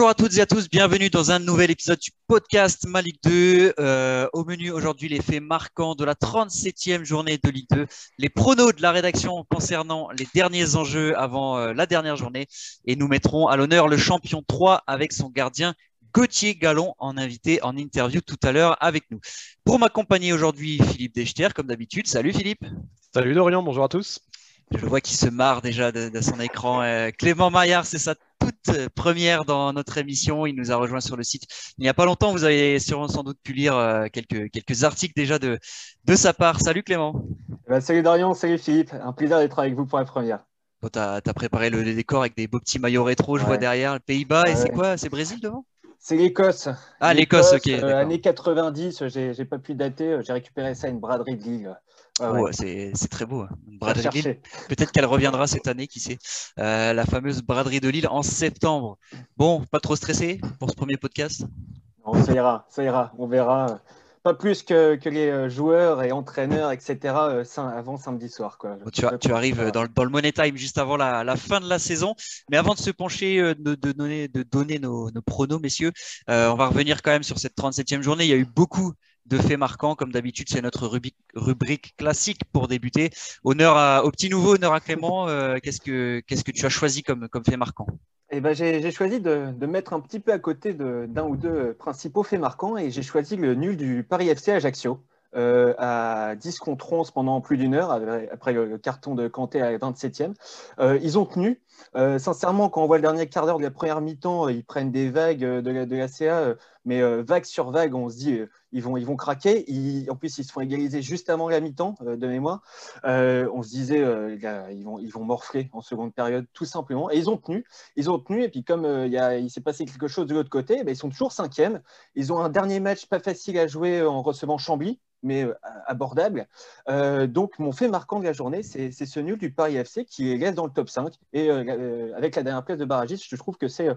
Bonjour à toutes et à tous, bienvenue dans un nouvel épisode du podcast Malik 2. Euh, au menu aujourd'hui, les faits marquants de la 37e journée de Ligue 2, les pronos de la rédaction concernant les derniers enjeux avant euh, la dernière journée. Et nous mettrons à l'honneur le champion 3 avec son gardien Gauthier Gallon en invité en interview tout à l'heure avec nous. Pour m'accompagner aujourd'hui, Philippe Dechter, comme d'habitude. Salut Philippe. Salut Dorian, bonjour à tous. Je vois qu'il se marre déjà de, son écran. Euh, Clément Maillard, c'est sa toute première dans notre émission. Il nous a rejoint sur le site il n'y a pas longtemps. Vous avez sûrement sans doute pu lire euh, quelques, quelques articles déjà de, de sa part. Salut Clément. Eh ben, salut Dorian, salut Philippe. Un plaisir d'être avec vous pour la première. tu as, préparé le, décor avec des beaux petits maillots rétro, je vois derrière. Le Pays-Bas, et c'est quoi? C'est Brésil devant? C'est l'Écosse. Ah, l'Écosse, ok. Euh, années 90, j'ai pas pu dater, j'ai récupéré ça une braderie de Lille. Oh, c'est très beau. Hein. Braderie de Peut-être qu'elle reviendra cette année, qui sait. Euh, la fameuse braderie de Lille en septembre. Bon, pas trop stressé pour ce premier podcast? Non, ça ira, ça ira. On verra. Pas plus que, les euh, joueurs et entraîneurs, etc. Euh, avant samedi soir. Quoi. tu, arrives dans le, Money Time juste avant la, fin de la saison. Mais avant de se pencher, de, donner, de donner nos, nos pronos, messieurs, on va revenir quand même sur cette 37e journée. Il y a eu beaucoup de faits marquants. Comme d'habitude, c'est notre rubrique, classique pour débuter. Honneur au petit nouveau, honneur à Clément. Euh, qu'est-ce, que, tu as choisi comme, fait marquant? Eh ben, j'ai, choisi de, mettre un petit peu à côté d'un ou deux principaux faits marquants et j'ai choisi le nul du Paris FC Ajaccio. Euh, à 10 contre 11 pendant plus d'une heure, après le, carton de Kanté à 27e. Euh, ils ont tenu. Sincèrement, quand on voit le dernier quart d'heure de la première mi-temps, ils prennent des vagues de la, de la CA, mais vague sur vague, on se dit vont, ils vont craquer. en plus, ils se font égaliser juste avant la mi-temps, de mémoire. on se disait ils, vont, ils vont morfler en seconde période, tout simplement. Et ils ont tenu. Ils ont tenu. Et puis, comme il, il s'est passé quelque chose de l'autre côté, eh ben, ils sont toujours cinquième. Ils ont un dernier match pas facile à jouer en recevant Chambly mais euh, abordable. Euh, donc, mon fait marquant de la journée, c'est ce nul du Paris FC qui laisse dans le top 5. Et euh, avec la dernière place de Barragis, je trouve que c'est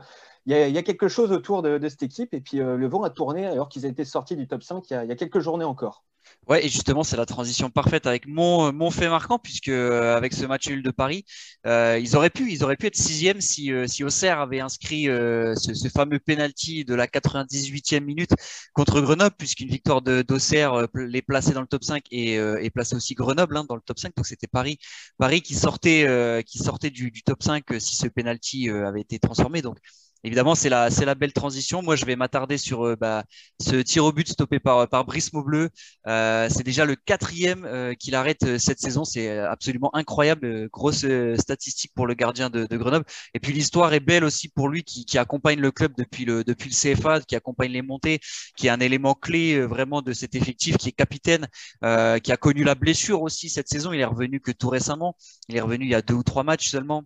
il y, a quelque chose autour de, cette équipe. Et puis, le vent a tourné alors qu'ils étaient sortis du top 5 il y a quelques journées encore. Ouais, et justement, c'est la transition parfaite avec mon, mon fait marquant, puisque euh, avec ce match nul de Paris, euh, ils auraient pu, ils auraient pu être sixième si, euh, si Auxerre avait inscrit ce, fameux penalty de la 98e minute contre Grenoble, puisqu'une victoire d'Auxerre les plaçait dans le top 5 et, et plaçait aussi Grenoble hein, dans le top 5. Donc c'était Paris, Paris qui sortait, qui sortait du, du, top 5 si ce penalty avait été transformé. Donc Évidemment, c'est la, belle transition. Moi, je vais m'attarder sur euh, bah, ce tir au but stoppé par, par Brice Maubleu. Euh, c'est déjà le quatrième euh, qu'il arrête cette saison. C'est absolument incroyable. Grosse statistique pour le gardien de, Grenoble. Et puis l'histoire est belle aussi pour lui qui, qui, accompagne le club depuis le, depuis le CFA, qui accompagne les montées, qui est un élément clé vraiment de cet effectif, qui est capitaine, qui a connu la blessure aussi cette saison. Il est revenu que tout récemment. Il est revenu il y a deux ou trois matchs seulement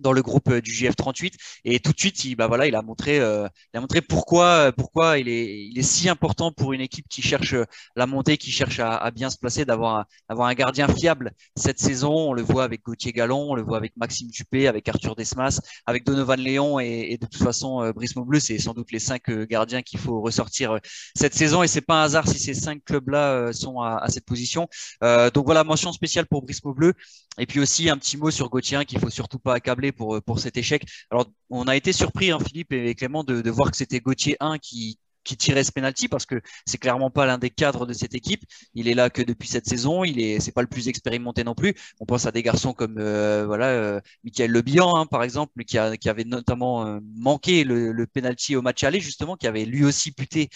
dans le groupe euh, du GF 38 et tout de suite il bah voilà il a montré euh, il a montré pourquoi euh, pourquoi il est il est si important pour une équipe qui cherche la montée qui cherche à, bien se placer d'avoir avoir un gardien fiable cette saison. On le voit avec Gauthier Gallon on le voit avec Maxime Dupé avec Arthur Desmas avec Donovan Léon et, de toute façon Brice Maubleu c'est sans doute les cinq gardiens qu'il faut ressortir cette saison. Et c'est pas un hasard si ces cinq clubs là sont à, cette position. Donc voilà mention spéciale pour Brice Maubleu et puis aussi un petit mot sur Gauthier qu'il faut surtout pas accabler pour, pour cet échec. Alors, on a été surpris, hein, Philippe et Clément, de, de voir que c'était Gauthier 1 qui, qui tirait ce penalty parce que c'est clairement pas l'un des cadres de cette équipe. Il est là que depuis cette saison. Il est, c'est pas le plus expérimenté non plus. On pense à des garçons comme euh, voilà, euh, Michael Lebihan hein, par exemple, qui, a, qui avait notamment euh, manqué le, le penalty au match aller justement, qui avait lui aussi puté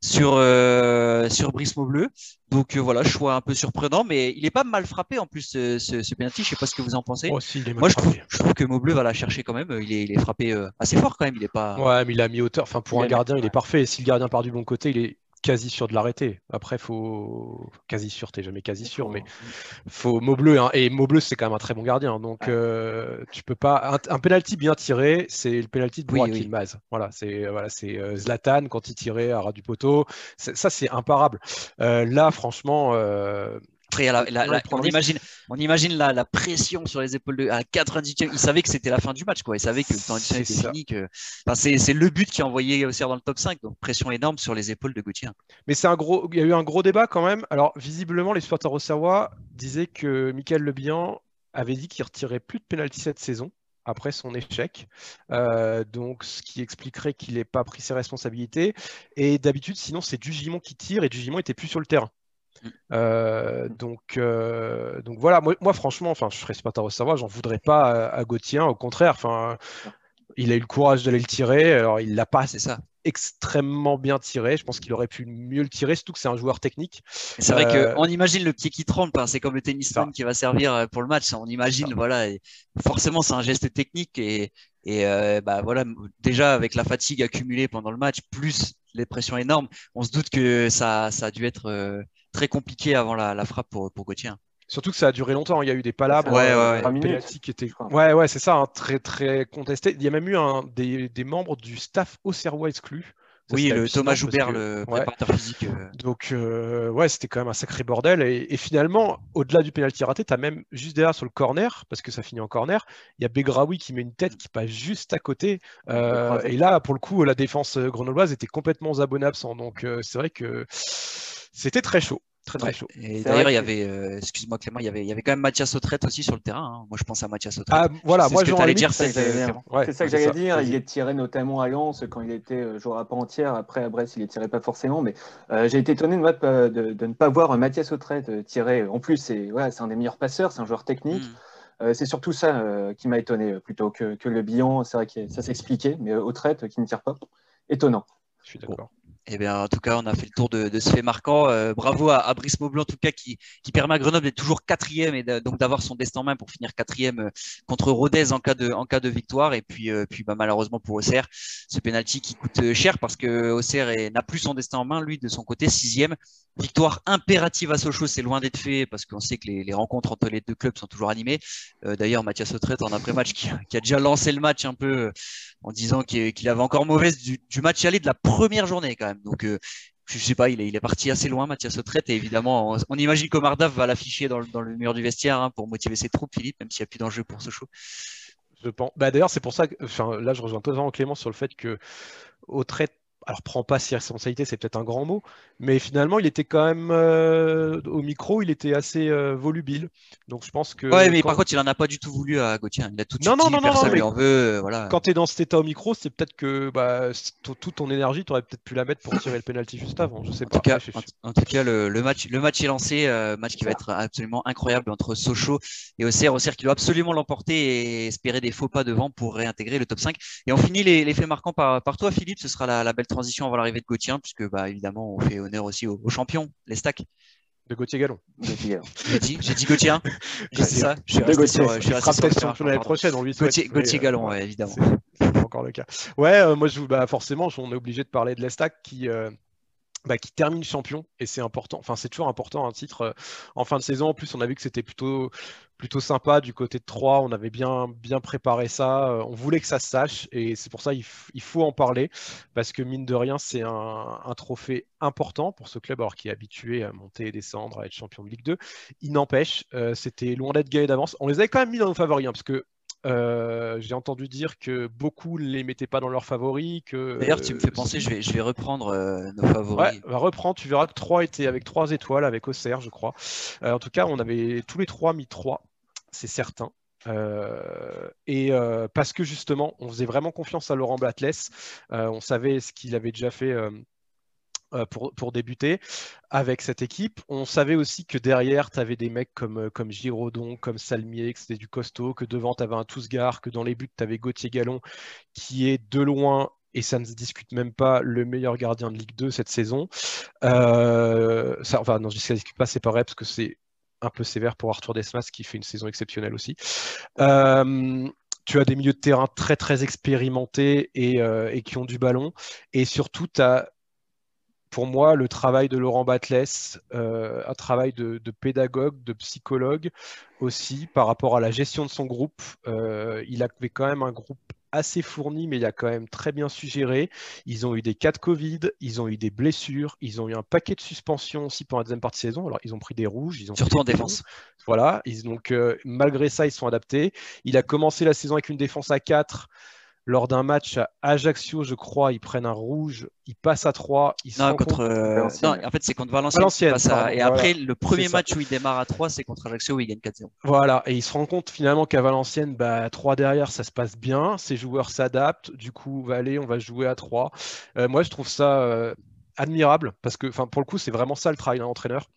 sur, euh, sur Brice Maubleu. Donc euh, voilà, choix un peu surprenant, mais il est pas mal frappé en plus ce, ce, penalty. Je sais pas ce que vous en pensez. Moi, je trouve, je trouve, que Maubleu va la chercher quand même. Il est, il est frappé euh, assez fort quand même. Il est pas. Ouais, mais il a mis hauteur. Enfin, pour un gardien, il est parfait. si le gardien part du bon côté, il est quasi sûr de l'arrêter. Après, faut quasi sûr, t'es jamais quasi sûr, mais faut Maubleu hein. et Maubleu c'est quand même un très bon gardien, donc euh, tu peux pas un, penalty bien tiré, c'est le penalty de Burak oui, Voilà, c'est voilà, c'est euh, Zlatan quand il tirait à ras du poteau, ça c'est imparable. Euh, là, franchement. Après, on, imagine, on imagine la, pression sur les épaules de à 98e. Il savait que c'était la fin du match, quoi. Il savait que le temps était fini. c'est, le but qui a envoyé Auxerre dans le top 5. Donc, pression énorme sur les épaules de Gauthier. Mais c'est un gros, il y a eu un gros débat quand même. Alors, visiblement, les supporters Auxerrois disaient que Michael Lebihan avait dit qu'il retirait plus de pénalty cette saison après son échec. donc, ce qui expliquerait qu'il n'ait pas pris ses responsabilités. Et d'habitude, sinon, c'est Dugimon qui tire et Dugimon était plus sur le terrain. Mm. donc, donc voilà, moi, franchement, enfin, je serais pas au savoir, j'en voudrais pas à, à Gauthier, au contraire. Enfin, il a eu le courage d'aller le tirer. Alors, il l'a pas ça. extrêmement bien tiré. Je pense qu'il aurait pu mieux le tirer, surtout que c'est un joueur technique. C'est vrai euh, qu'on imagine le pied qui trempe. Hein. C'est comme le tennisman qui va servir euh, pour le match. On imagine, voilà. Et forcément, c'est un geste technique. Et, et euh, bah, voilà, déjà, avec la fatigue accumulée pendant le match, plus les pressions énormes, on se doute que ça, ça a dû être très compliqué avant la, frappe pour, pour Gauthier. Surtout que ça a duré longtemps. Il y a eu des palabres, ouais, ouais, ouais. qui étaient. Ouais, ouais, c'est ça, hein, très, très contesté. Il y a même eu un, des, des membres du staff auxerrois exclus. oui, le Thomas Joubert, le préparateur physique. Euh. Donc, euh, ouais, c'était quand même un sacré bordel. Et, finalement, au-delà du penalty raté, tu as même juste derrière sur le corner, parce que ça finit en corner, il y a Begraoui qui met une tête qui passe juste à côté. Euh, et là, pour le coup, la défense grenobloise était complètement zabonnée absent. Donc, c'est vrai que c'était très chaud. Très très chaud. Et d'ailleurs, il y avait, euh, excuse-moi Clément, il y avait, il y avait quand même Mathias Autrette aussi sur le terrain. Hein. Moi, je pense à Mathias Autrette. Ah, voilà, moi, je allais dire. C'est ça que j'allais dire. Il est tiré notamment à Lens quand il était euh, joueur à part entière. Après, à Brest, il est tiré pas forcément. Mais euh, j'ai été étonné de, de, ne pas voir Mathias Autrette tirer. En plus, c'est ouais, un des meilleurs passeurs, c'est un joueur technique. Hmm. c'est surtout ça qui m'a étonné plutôt que, que le bilan. C'est vrai que ça s'expliquait, mais Autrette qui ne tire pas, étonnant. Je suis d'accord. Eh bien, en tout cas, on a fait le tour de, ce fait marquant. Euh, bravo à, Brice Maublanc, en tout cas, qui, permet à Grenoble d'être toujours quatrième et donc d'avoir son destin en main pour finir quatrième euh, contre Rodez en cas de, de victoire. Et puis, euh, bah, malheureusement pour Auxerre, ce penalty qui coûte cher parce que Auxerre n'a plus son destin en main, lui, de son côté, sixième. Victoire impérative à Sochaux, c'est loin d'être fait parce qu'on sait que les, rencontres entre les deux clubs sont toujours animées. D'ailleurs, Mathias Autrette, en après-match, qui, a déjà lancé le match un peu en disant qu'il avait encore mauvaise du, du match aller de la première journée quand même. Donc, euh, je sais pas, il est, parti assez loin, Mathias Autrette, et évidemment, on, imagine qu'Omar va l'afficher dans, le mur du vestiaire hein, pour motiver ses troupes, Philippe, même s'il n'y a plus d'enjeu pour show. Je pense. Bah, D'ailleurs, c'est pour ça que, là, je rejoins totalement Clément sur le fait que alors prend pas ses responsabilités, c'est peut-être un grand mot, mais finalement il était quand même euh, au micro, il était assez euh, volubile. Donc je pense que. Ouais, mais par contre il en a pas du tout voulu à Gauthier. Il a tout de suite non, non, non, personne lui en veut. Euh, voilà. Quand tu es dans cet état au micro, c'est peut-être que bah, toute ton énergie, tu aurais peut-être pu la mettre pour tirer le penalty juste avant. Je sais pas. En tout cas, le, match, le match est lancé, match qui va être absolument incroyable entre Sochaux et Auxerre. Auxerre qui doit absolument l'emporter et espérer des faux pas devant pour réintégrer le top 5. Et on finit les, faits marquants par, par toi, Philippe. Ce sera la, la belle transition avant l'arrivée de Gauthier, puisque bah, évidemment, on fait honneur aussi aux, champions, les stacks. De Gauthier Gallon. J'ai dit, j'ai dit Gauthier. C'est ça. Je suis resté sur, je suis peut-être champion l'année prochaine. On lui Gauthier, Gauthier Gallon, ouais, évidemment. C'est encore le cas. Ouais, euh, moi, je, bah, forcément, on est obligé de parler de l'Estac qui, euh, bah, qui termine champion et c'est important. Enfin, c'est toujours important un titre euh, en fin de saison. En plus, on a vu que c'était plutôt plutôt sympa du côté de Troyes. On avait bien bien préparé ça. Euh, on voulait que ça se sache et c'est pour ça il, faut en parler parce que mine de rien, c'est un, trophée important pour ce club alors qui est habitué à monter et descendre, à être champion de Ligue 2. Il n'empêche, euh, c'était loin d'être gagné d'avance. On les avait quand même mis dans nos favoris hein, parce que euh, j'ai entendu dire que beaucoup ne les mettaient pas dans leurs favoris. Que, D'ailleurs, tu me fais penser, je vais, je vais reprendre euh, nos favoris. Ouais, va reprendre, tu verras que 3 étaient avec 3 étoiles, avec Auxerre, je crois. Euh, en tout cas, on avait tous les 3 mis 3, c'est certain. et parce que justement, on faisait vraiment confiance à Laurent Batles. on savait ce qu'il avait déjà fait euh, pour, pour, débuter avec cette équipe. On savait aussi que derrière, tu avais des mecs comme, euh, comme comme Salmier, que c'était du costaud, que devant, tu avais un Tousgar, que dans les buts, tu avais Gauthier Gallon, qui est de loin, et ça ne se discute même pas, le meilleur gardien de Ligue 2 cette saison. Euh, ça, enfin, non, je ne discute pas, c'est vrai, parce que c'est un peu sévère pour Arthur Desmas, qui fait une saison exceptionnelle aussi. tu as des milieux de terrain très très expérimentés et, et qui ont du ballon. Et surtout, tu as pour moi, le travail de Laurent Batles, euh, un travail de, pédagogue, de psychologue aussi par rapport à la gestion de son groupe. Euh, il avait quand même un groupe assez fourni, mais il a quand même très bien suggéré. Ils ont eu des cas de Covid, ils ont eu des blessures, ils ont eu un paquet de suspensions aussi pendant la deuxième partie de saison. Alors, ils ont pris des rouges. Ils ont Surtout en défense. Voilà. donc, euh, malgré ça, ils sont adaptés. Il a commencé la saison avec une défense à 4 lors d'un match à Ajaccio, je crois, ils prennent un rouge, ils passent à 3. Ils non, contre, euh, non, en fait, c'est contre Valenciennes. et après, le premier match où il démarre à 3, c'est contre Ajaccio où il gagne 4-0. Voilà, et il se rend compte finalement qu'à Valenciennes, bah, 3 derrière, ça se passe bien, ses joueurs s'adaptent, du coup, va aller, on va jouer à 3. Euh, moi, je trouve ça euh, admirable parce que, pour le coup, c'est vraiment ça le travail d'un entraîneur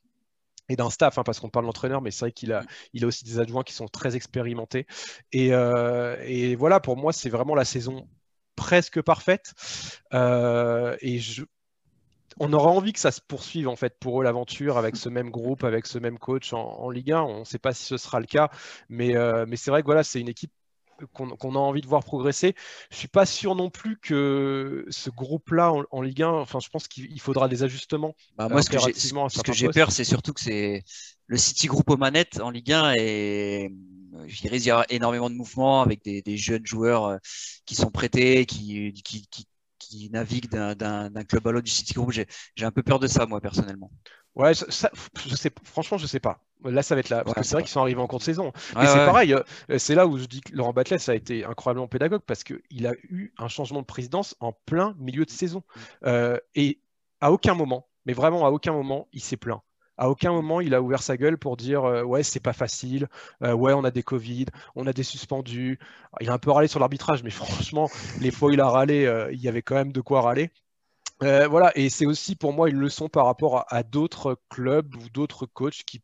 et d'un staff, hein, parce qu'on parle d'entraîneur, mais c'est vrai qu'il a, il a aussi des adjoints qui sont très expérimentés. Et, euh, voilà, pour moi, c'est vraiment la saison presque parfaite. Euh, et je, on aura envie que ça se poursuive en fait pour eux l'aventure avec ce même groupe, avec ce même coach en, Ligue 1. On ne sait pas si ce sera le cas, mais, euh, mais c'est vrai que voilà, c'est une équipe qu'on a envie de voir progresser. Je suis pas sûr non plus que ce groupe-là en, Ligue 1, enfin, je pense qu'il faudra des ajustements. Bah, moi, ce que j'ai peur, c'est surtout que c'est le City Group aux manettes en Ligue 1 et je dirais il y aura énormément de mouvements avec des, jeunes joueurs euh, qui sont prêtés, qui, qui, qui naviguent d'un club à l'autre du City Group. J'ai un peu peur de ça, moi, personnellement. Ouais, ça, je sais, franchement, je sais pas. Là, ça va être là. Parce que c'est vrai qu'ils sont arrivés en cours de saison. Et c'est pareil, euh, c'est là où je dis que Laurent Batles a été incroyablement pédagogue parce qu'il a eu un changement de présidence en plein milieu de saison. Mm. Euh, et à aucun moment, mais vraiment à aucun moment, il s'est plaint. À aucun moment, il a ouvert sa gueule pour dire euh, ouais, c'est pas facile, ouais, on a des Covid, on a des suspendus. Il a un peu râlé sur l'arbitrage, mais franchement, les fois où il a râlé, il y avait quand même de quoi râler. Voilà, et c'est aussi pour moi une leçon par rapport à d'autres clubs ou d'autres coachs qui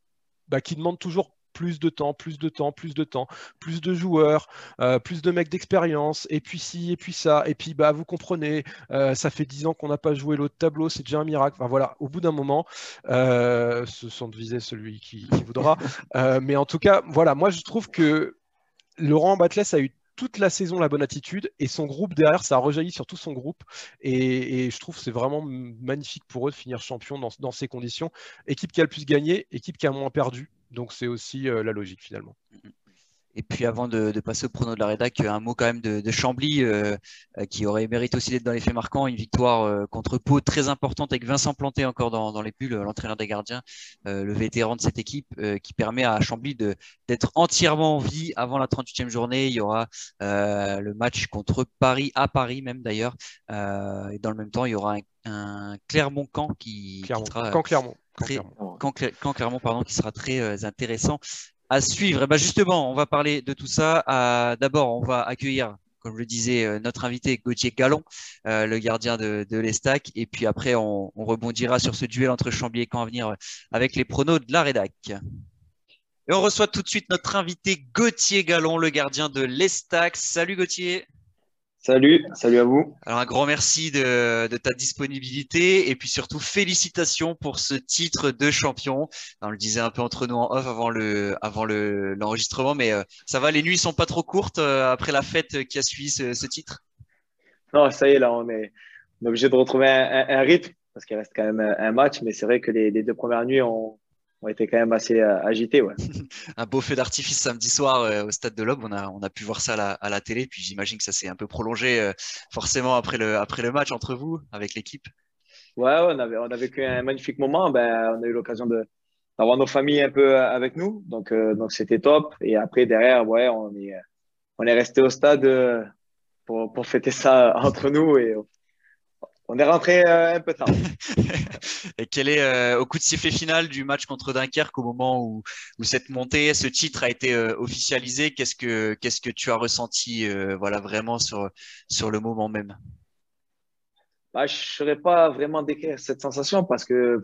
bah, qui demande toujours plus de temps, plus de temps, plus de temps, plus de joueurs, euh, plus de mecs d'expérience, et puis ci, et puis ça, et puis bah vous comprenez, euh, ça fait dix ans qu'on n'a pas joué l'autre tableau, c'est déjà un miracle. Enfin voilà, au bout d'un moment, euh, ce sont de viser celui qui, voudra. mais en tout cas, voilà, moi je trouve que Laurent Batles a eu toute la saison la bonne attitude et son groupe derrière, ça a rejailli sur tout son groupe. Et, je trouve c'est vraiment magnifique pour eux de finir champion dans, ces conditions. Équipe qui a le plus gagné, équipe qui a moins perdu. Donc c'est aussi euh, la logique finalement. Et puis avant de, passer au prono de la rédac, un mot quand même de, Chambly euh, euh, qui aurait mérité aussi d'être dans les faits marquants. Une victoire euh, contre Pau très importante avec Vincent Planté encore dans, les bulles, l'entraîneur des gardiens, le vétéran de cette équipe qui permet à Chambly d'être entièrement en vie avant la 38e journée. Il y aura le match contre Paris, à Paris même d'ailleurs. et dans le même temps, il y aura un, Clermont-Camp qui, sera... Clermont. Clermont, pardon, qui sera très intéressant à suivre. Et eh ben justement, on va parler de tout ça. Euh, d'abord, on va accueillir, comme je le disais, euh, notre invité Gauthier Gallon, euh, le gardien de, de l'Estac. Et puis après, on, rebondira sur ce duel entre Chambly et Caen à venir avec les pronos de la rédac. Et on reçoit tout de suite notre invité Gauthier Gallon, le gardien de l'Estac. Salut Gauthier. Salut, salut à vous. Alors un grand merci de, ta disponibilité et puis surtout félicitations pour ce titre de champion. On le disait un peu entre nous en off avant le avant le l'enregistrement, mais euh, ça va, les nuits sont pas trop courtes euh, après la fête qui a suivi ce, titre? Non, ça y est là, on est, obligé de retrouver un, rythme parce qu'il reste quand même un match, mais c'est vrai que les, les deux premières nuits ont ont été quand même assez euh, agités. Ouais. un beau feu d'artifice samedi soir euh, au stade de l'Aube. On a, on a pu voir ça à la, télé. Puis j'imagine que ça s'est un peu prolongé euh, forcément après le, après le match entre vous, avec l'équipe. Ouais, on, avait, on a vécu un magnifique moment. Ben, on a eu l'occasion d'avoir nos familles un peu avec nous. Donc, donc c'était top. Et après, derrière, ouais, on est, on est resté au stade pour, pour fêter ça entre nous. Et on est rentré euh, un peu tard. et quel est euh, au coup de sifflet final du match contre Dunkerque au moment où, cette montée, ce titre a été euh, officialisé Qu'est-ce que qu'est-ce que tu as ressenti voilà vraiment sur sur le moment même? Bah, Je ne saurais pas vraiment décrire cette sensation parce que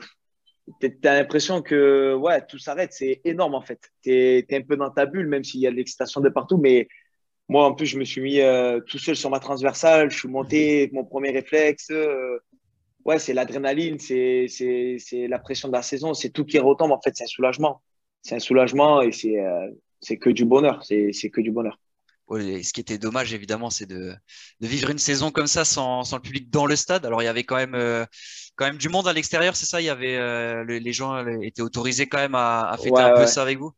tu as l'impression que ouais tout s'arrête. C'est énorme en fait. Tu es, un peu dans ta bulle même s'il y a de l'excitation de partout, mais moi, en plus, je me suis mis euh, tout seul sur ma transversale. Je suis monté, mon premier réflexe. Euh, ouais, c'est l'adrénaline, c'est la pression de la saison, c'est tout qui retombe. En fait, c'est un soulagement. C'est un soulagement et c'est euh, c'est que du bonheur. C'est que du bonheur. ce qui était dommage, évidemment, c'est de, de, vivre une saison comme ça sans, sans, le public dans le stade. Alors, il y avait quand même, quand même du monde à l'extérieur, c'est ça? Il y avait les gens étaient autorisés quand même à, à fêter un peu ça avec vous?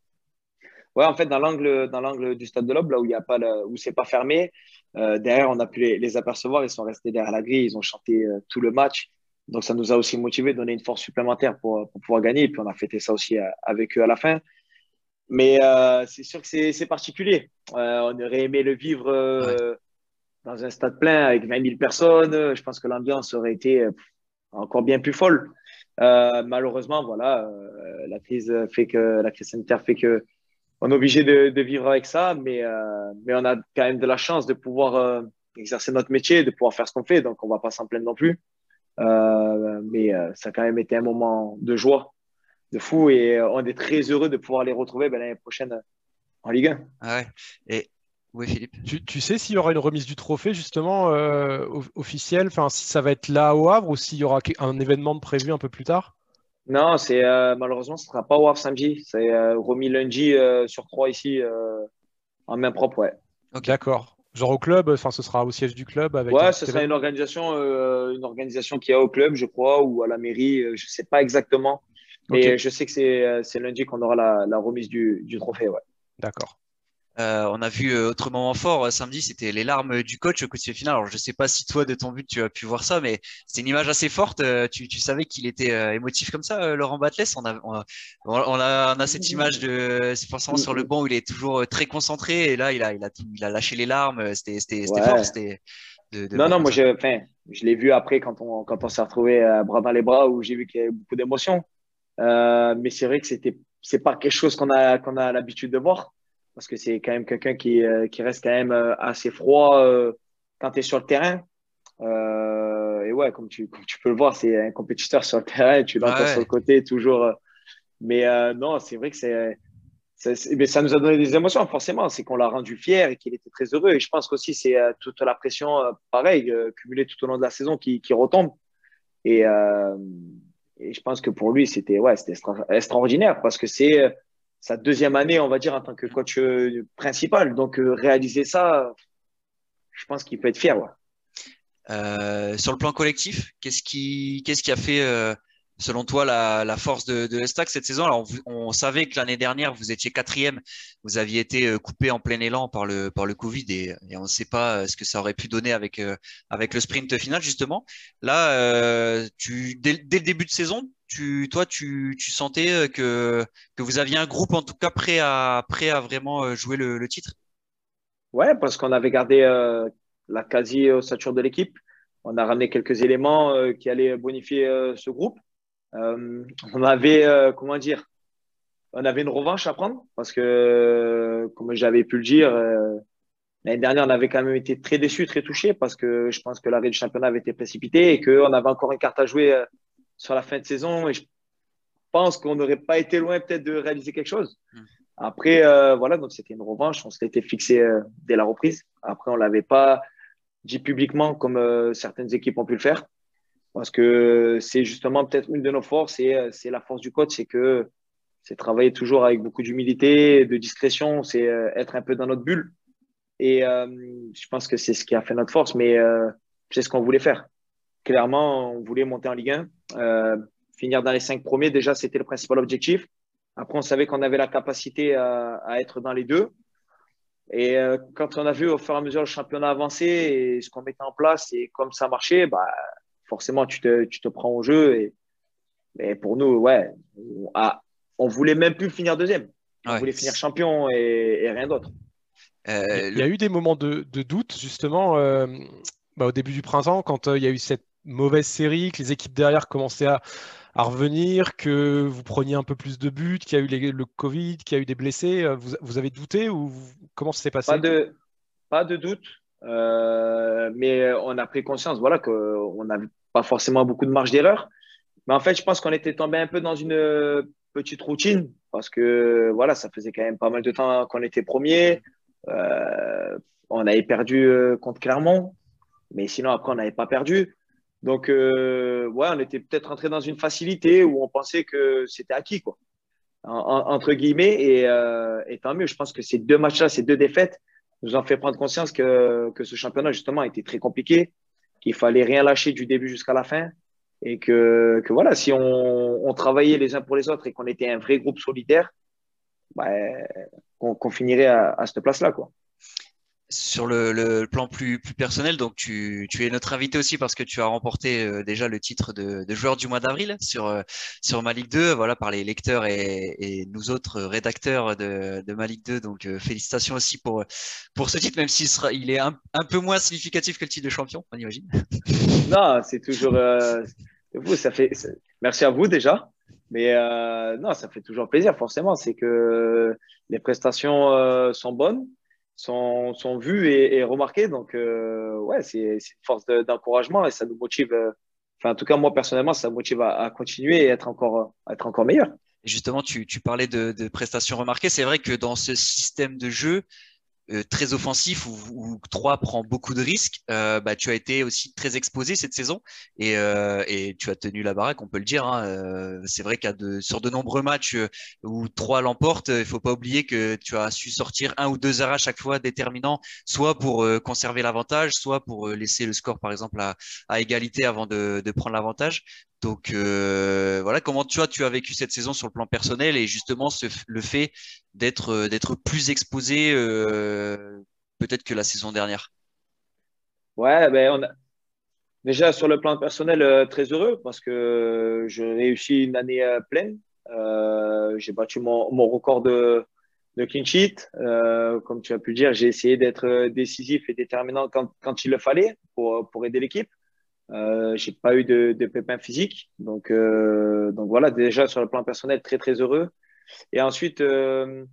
Ouais, en fait, dans l'angle, dans l'angle du stade de l'Aube, là où il y a pas, où c'est pas fermé, euh, derrière, on a pu les, apercevoir. Ils sont restés derrière la grille. Ils ont chanté euh, tout le match. Donc, ça nous a aussi motivé, donné une force supplémentaire pour, pour pouvoir gagner. Et puis, on a fêté ça aussi euh, avec eux à la fin. Mais c'est sûr que c'est particulier. on aurait aimé le vivre dans un stade plein avec 20 000 personnes, je pense que l'ambiance aurait été encore bien plus folle. malheureusement, voilà, la crise fait que la crise sanitaire fait que on est obligé de, vivre avec ça, mais, mais on a quand même de la chance de pouvoir exercer notre métier, de pouvoir faire ce qu'on fait, donc on va pas s'en plaindre non plus. mais ça a quand même été un moment de joie de fou et on est très heureux de pouvoir les retrouver ben, l'année prochaine en Ligue 1. Ah ouais. Et oui, Philippe. Tu, sais s'il y aura une remise du trophée justement euh, officielle, enfin si ça va être là au Havre ou s'il y aura un événement prévu un peu plus tard? Non, c'est euh, malheureusement ce sera pas au Havre samedi, c'est euh, remis lundi sur trois ici en main propre, ouais. D'accord. Genre au club, enfin ce sera au siège du club avec. Ouais, ce sera une organisation, une organisation qui a au club, je crois, ou à la mairie, je sais pas exactement. Mais je sais que c'est lundi qu'on aura la, remise du, du trophée, ouais. D'accord. Euh, on a vu euh, autre moment fort euh, samedi, c'était les larmes du coach au coup de final. Alors je sais pas si toi de ton but tu as pu voir ça, mais c'est une image assez forte. Tu, savais qu'il était émotif comme ça, Laurent Batles? On a, on a, cette image de, c'est forcément sur le banc où il est toujours très concentré et là il a, il a, il a lâché les larmes. C'était, c'était, fort. C'était non, non, moi je, je l'ai vu après quand on, quand on s'est retrouvé bras dans les bras où j'ai vu qu'il y avait beaucoup d'émotions. mais c'est vrai que c'était, c'est pas quelque chose qu'on a, qu'on a l'habitude de voir parce que c'est quand même quelqu'un qui, euh, qui, reste quand même euh, assez froid euh, quand tu es sur le terrain. et ouais, comme tu, tu peux le voir, c'est un compétiteur sur le terrain, tu l'entends sur le côté toujours. mais non, c'est vrai que c'est. Ça, nous a donné des émotions, forcément. C'est qu'on l'a rendu fier et qu'il était très heureux. Et je pense qu'aussi, c'est toute la pression, pareil, cumulée tout au long de la saison qui, qui retombe. Et, et, je pense que pour lui, c'était ouais, extraordinaire parce que c'est sa deuxième année, on va dire, en tant que coach euh, principal. Donc, euh, réaliser ça, je pense qu'il peut être fier. Euh, sur le plan collectif, qu'est-ce qui, qu'est-ce qui a fait, selon toi, la, force de, de cette saison? Alors, on, savait que l'année dernière, vous étiez quatrième, vous aviez été coupé en plein élan par le, par le Covid et, on ne sait pas ce que ça aurait pu donner avec, avec le sprint final, justement. Là, dès, le début de saison, tu, toi, tu, sentais euh, que, vous aviez un groupe en tout cas prêt à, prêt à vraiment euh, jouer le, titre? Ouais, parce qu'on avait gardé euh, la quasi-ossature de l'équipe. On a ramené quelques éléments qui allaient bonifier ce groupe. on avait, comment dire, on avait une revanche à prendre parce que, comme j'avais pu le dire, l'année dernière, on avait quand même été très déçus, très touchés parce que je pense que l'arrêt du championnat avait été précipité et qu'on avait encore une carte à jouer sur la fin de saison et je pense qu'on n'aurait pas été loin peut-être de réaliser quelque chose. Hmm. Après, euh, voilà, donc c'était une revanche. On s'était fixé euh, dès la reprise. Après, on l'avait pas dit publiquement comme euh, certaines équipes ont pu le faire. Parce que c'est justement peut-être une de nos forces et c'est la force du coach, c'est que c'est travailler toujours avec beaucoup d'humilité, de discrétion, c'est être un peu dans notre bulle. Et je pense que c'est ce qui a fait notre force, mais c'est ce qu'on voulait faire clairement, on voulait monter en Ligue 1. Euh, finir dans les cinq premiers, déjà, c'était le principal objectif. Après, on savait qu'on avait la capacité à, être dans les deux. Et euh, quand on a vu au fur et à mesure le championnat avancer et ce qu'on mettait en place et comme ça marchait, bah, forcément, tu te, tu te prends au jeu. Et, pour nous, ouais, on, ah, on voulait même plus finir deuxième. On voulait finir champion et, rien d'autre. Euh, il y a eu des moments de, doute, justement, bah, au début du printemps, quand il y a eu cette mauvaise série, que les équipes derrière commençaient à, revenir, que vous preniez un peu plus de buts, qu'il y a eu le Covid, qu'il y a eu des blessés euh, vous, avez douté ou comment ça s'est passé? Pas de, pas de doute, euh, mais on a pris conscience voilà, qu'on n'avait pas forcément beaucoup de marge d'erreur. Mais en fait, je pense qu'on était tombé un peu dans une petite routine parce que voilà, ça faisait quand même pas mal de temps qu'on était premier. Euh, on avait perdu contre Clermont, mais sinon après on n'avait pas perdu. Donc, euh, on était peut-être entré dans une facilité où on pensait que c'était acquis, quoi, entre guillemets. Euh, et, tant mieux, je pense que ces deux matchs-là, ces deux défaites, nous ont fait prendre conscience que, ce championnat, justement, était très compliqué, qu'il fallait rien lâcher du début jusqu'à la fin. Et que, que voilà, si on, travaillait les uns pour les autres et qu'on était un vrai groupe solidaire, bah, qu'on finirait à, à cette place-là, quoi. Sur le, plan plus, plus personnel, donc tu, tu, es notre invité aussi parce que tu as remporté euh, déjà le titre de, de, joueur du mois d'avril sur, euh, sur ma Ligue 2, voilà, par les lecteurs et, et nous autres rédacteurs de, de ma Ligue 2. Donc euh, félicitations aussi pour, pour ce titre, même s'il sera, il est un, peu moins significatif que le titre de champion, on imagine. Non, c'est toujours vous, ça fait. Merci à vous déjà. Mais non, ça fait toujours plaisir, forcément. C'est que les prestations sont bonnes sont, sont vus et, remarqués. Donc, euh, ouais, c'est une force d'encouragement et ça nous motive. Euh, enfin, en tout cas, moi, personnellement, ça me motive à, continuer et être encore, être encore meilleur. Et justement, tu, tu parlais de, de, prestations remarquées. C'est vrai que dans ce système de jeu, euh, très offensif où, où 3 prend beaucoup de risques, euh, bah, tu as été aussi très exposé cette saison et, euh, et tu as tenu la baraque, on peut le dire. Hein. Euh, c'est vrai qu'à de, sur de nombreux matchs où 3 l'emportent, il faut pas oublier que tu as su sortir un ou deux arrêts à chaque fois déterminants, soit pour conserver l'avantage, soit pour laisser le score par exemple à, égalité avant de prendre l'avantage. Donc euh, voilà, comment tu as, vécu cette saison sur le plan personnel et justement le fait d'être euh, plus exposé euh, peut-être que la saison dernière. Ouais, ben déjà sur le plan personnel très heureux parce que je réussis une année pleine. j'ai battu mon, record de, de clean sheet. comme tu as pu dire, j'ai essayé d'être décisif et déterminant quand, il le fallait pour aider l'équipe. Euh, j'ai pas eu de, de pépins physiques. Donc, euh, donc voilà, déjà sur le plan personnel, très très heureux. Et ensuite, euh,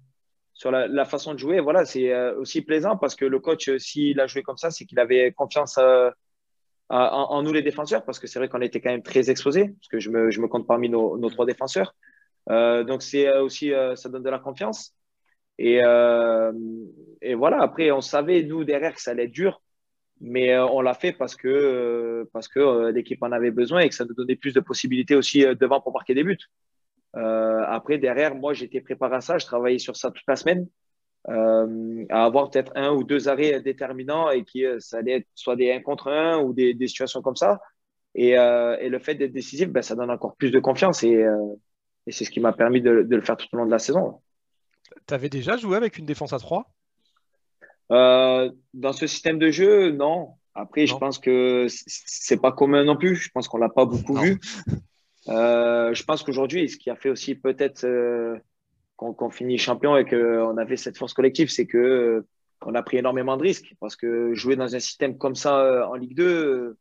sur la, façon de jouer, voilà, c'est euh, aussi plaisant parce que le coach, s'il a joué comme ça, c'est qu'il avait confiance en, en, nous les défenseurs, parce que c'est vrai qu'on était quand même très exposés, parce que je me, je me compte parmi nos, nos trois défenseurs. donc c'est aussi, ça donne de la confiance. Et, et voilà, après, on savait, nous, derrière, que ça allait être dur mais euh, on l'a fait parce que, euh, parce que euh, l'équipe en avait besoin et que ça nous donnait plus de possibilités aussi devant pour marquer des buts. après, derrière, moi, j'étais préparé à ça. Je travaillais sur ça toute la semaine. à avoir peut-être un ou deux arrêts déterminants et qui ça allait être soit des 1 contre 1 ou des, situations comme ça. Et, le fait d'être décisif, ben, ça donne encore plus de confiance et, et c'est ce qui m'a permis de, de, le faire tout au long de la saison. Tu avais déjà joué avec une défense à 3 euh, dans ce système de jeu, non. Après, je pense que c'est pas commun non plus. Je pense qu'on l'a pas beaucoup vu. Euh, je pense qu'aujourd'hui, ce qui a fait aussi peut-être euh, qu'on finit champion et qu'on avait cette force collective, c'est que on a pris énormément de risques. Parce que jouer dans un système comme ça en Ligue 2, euh,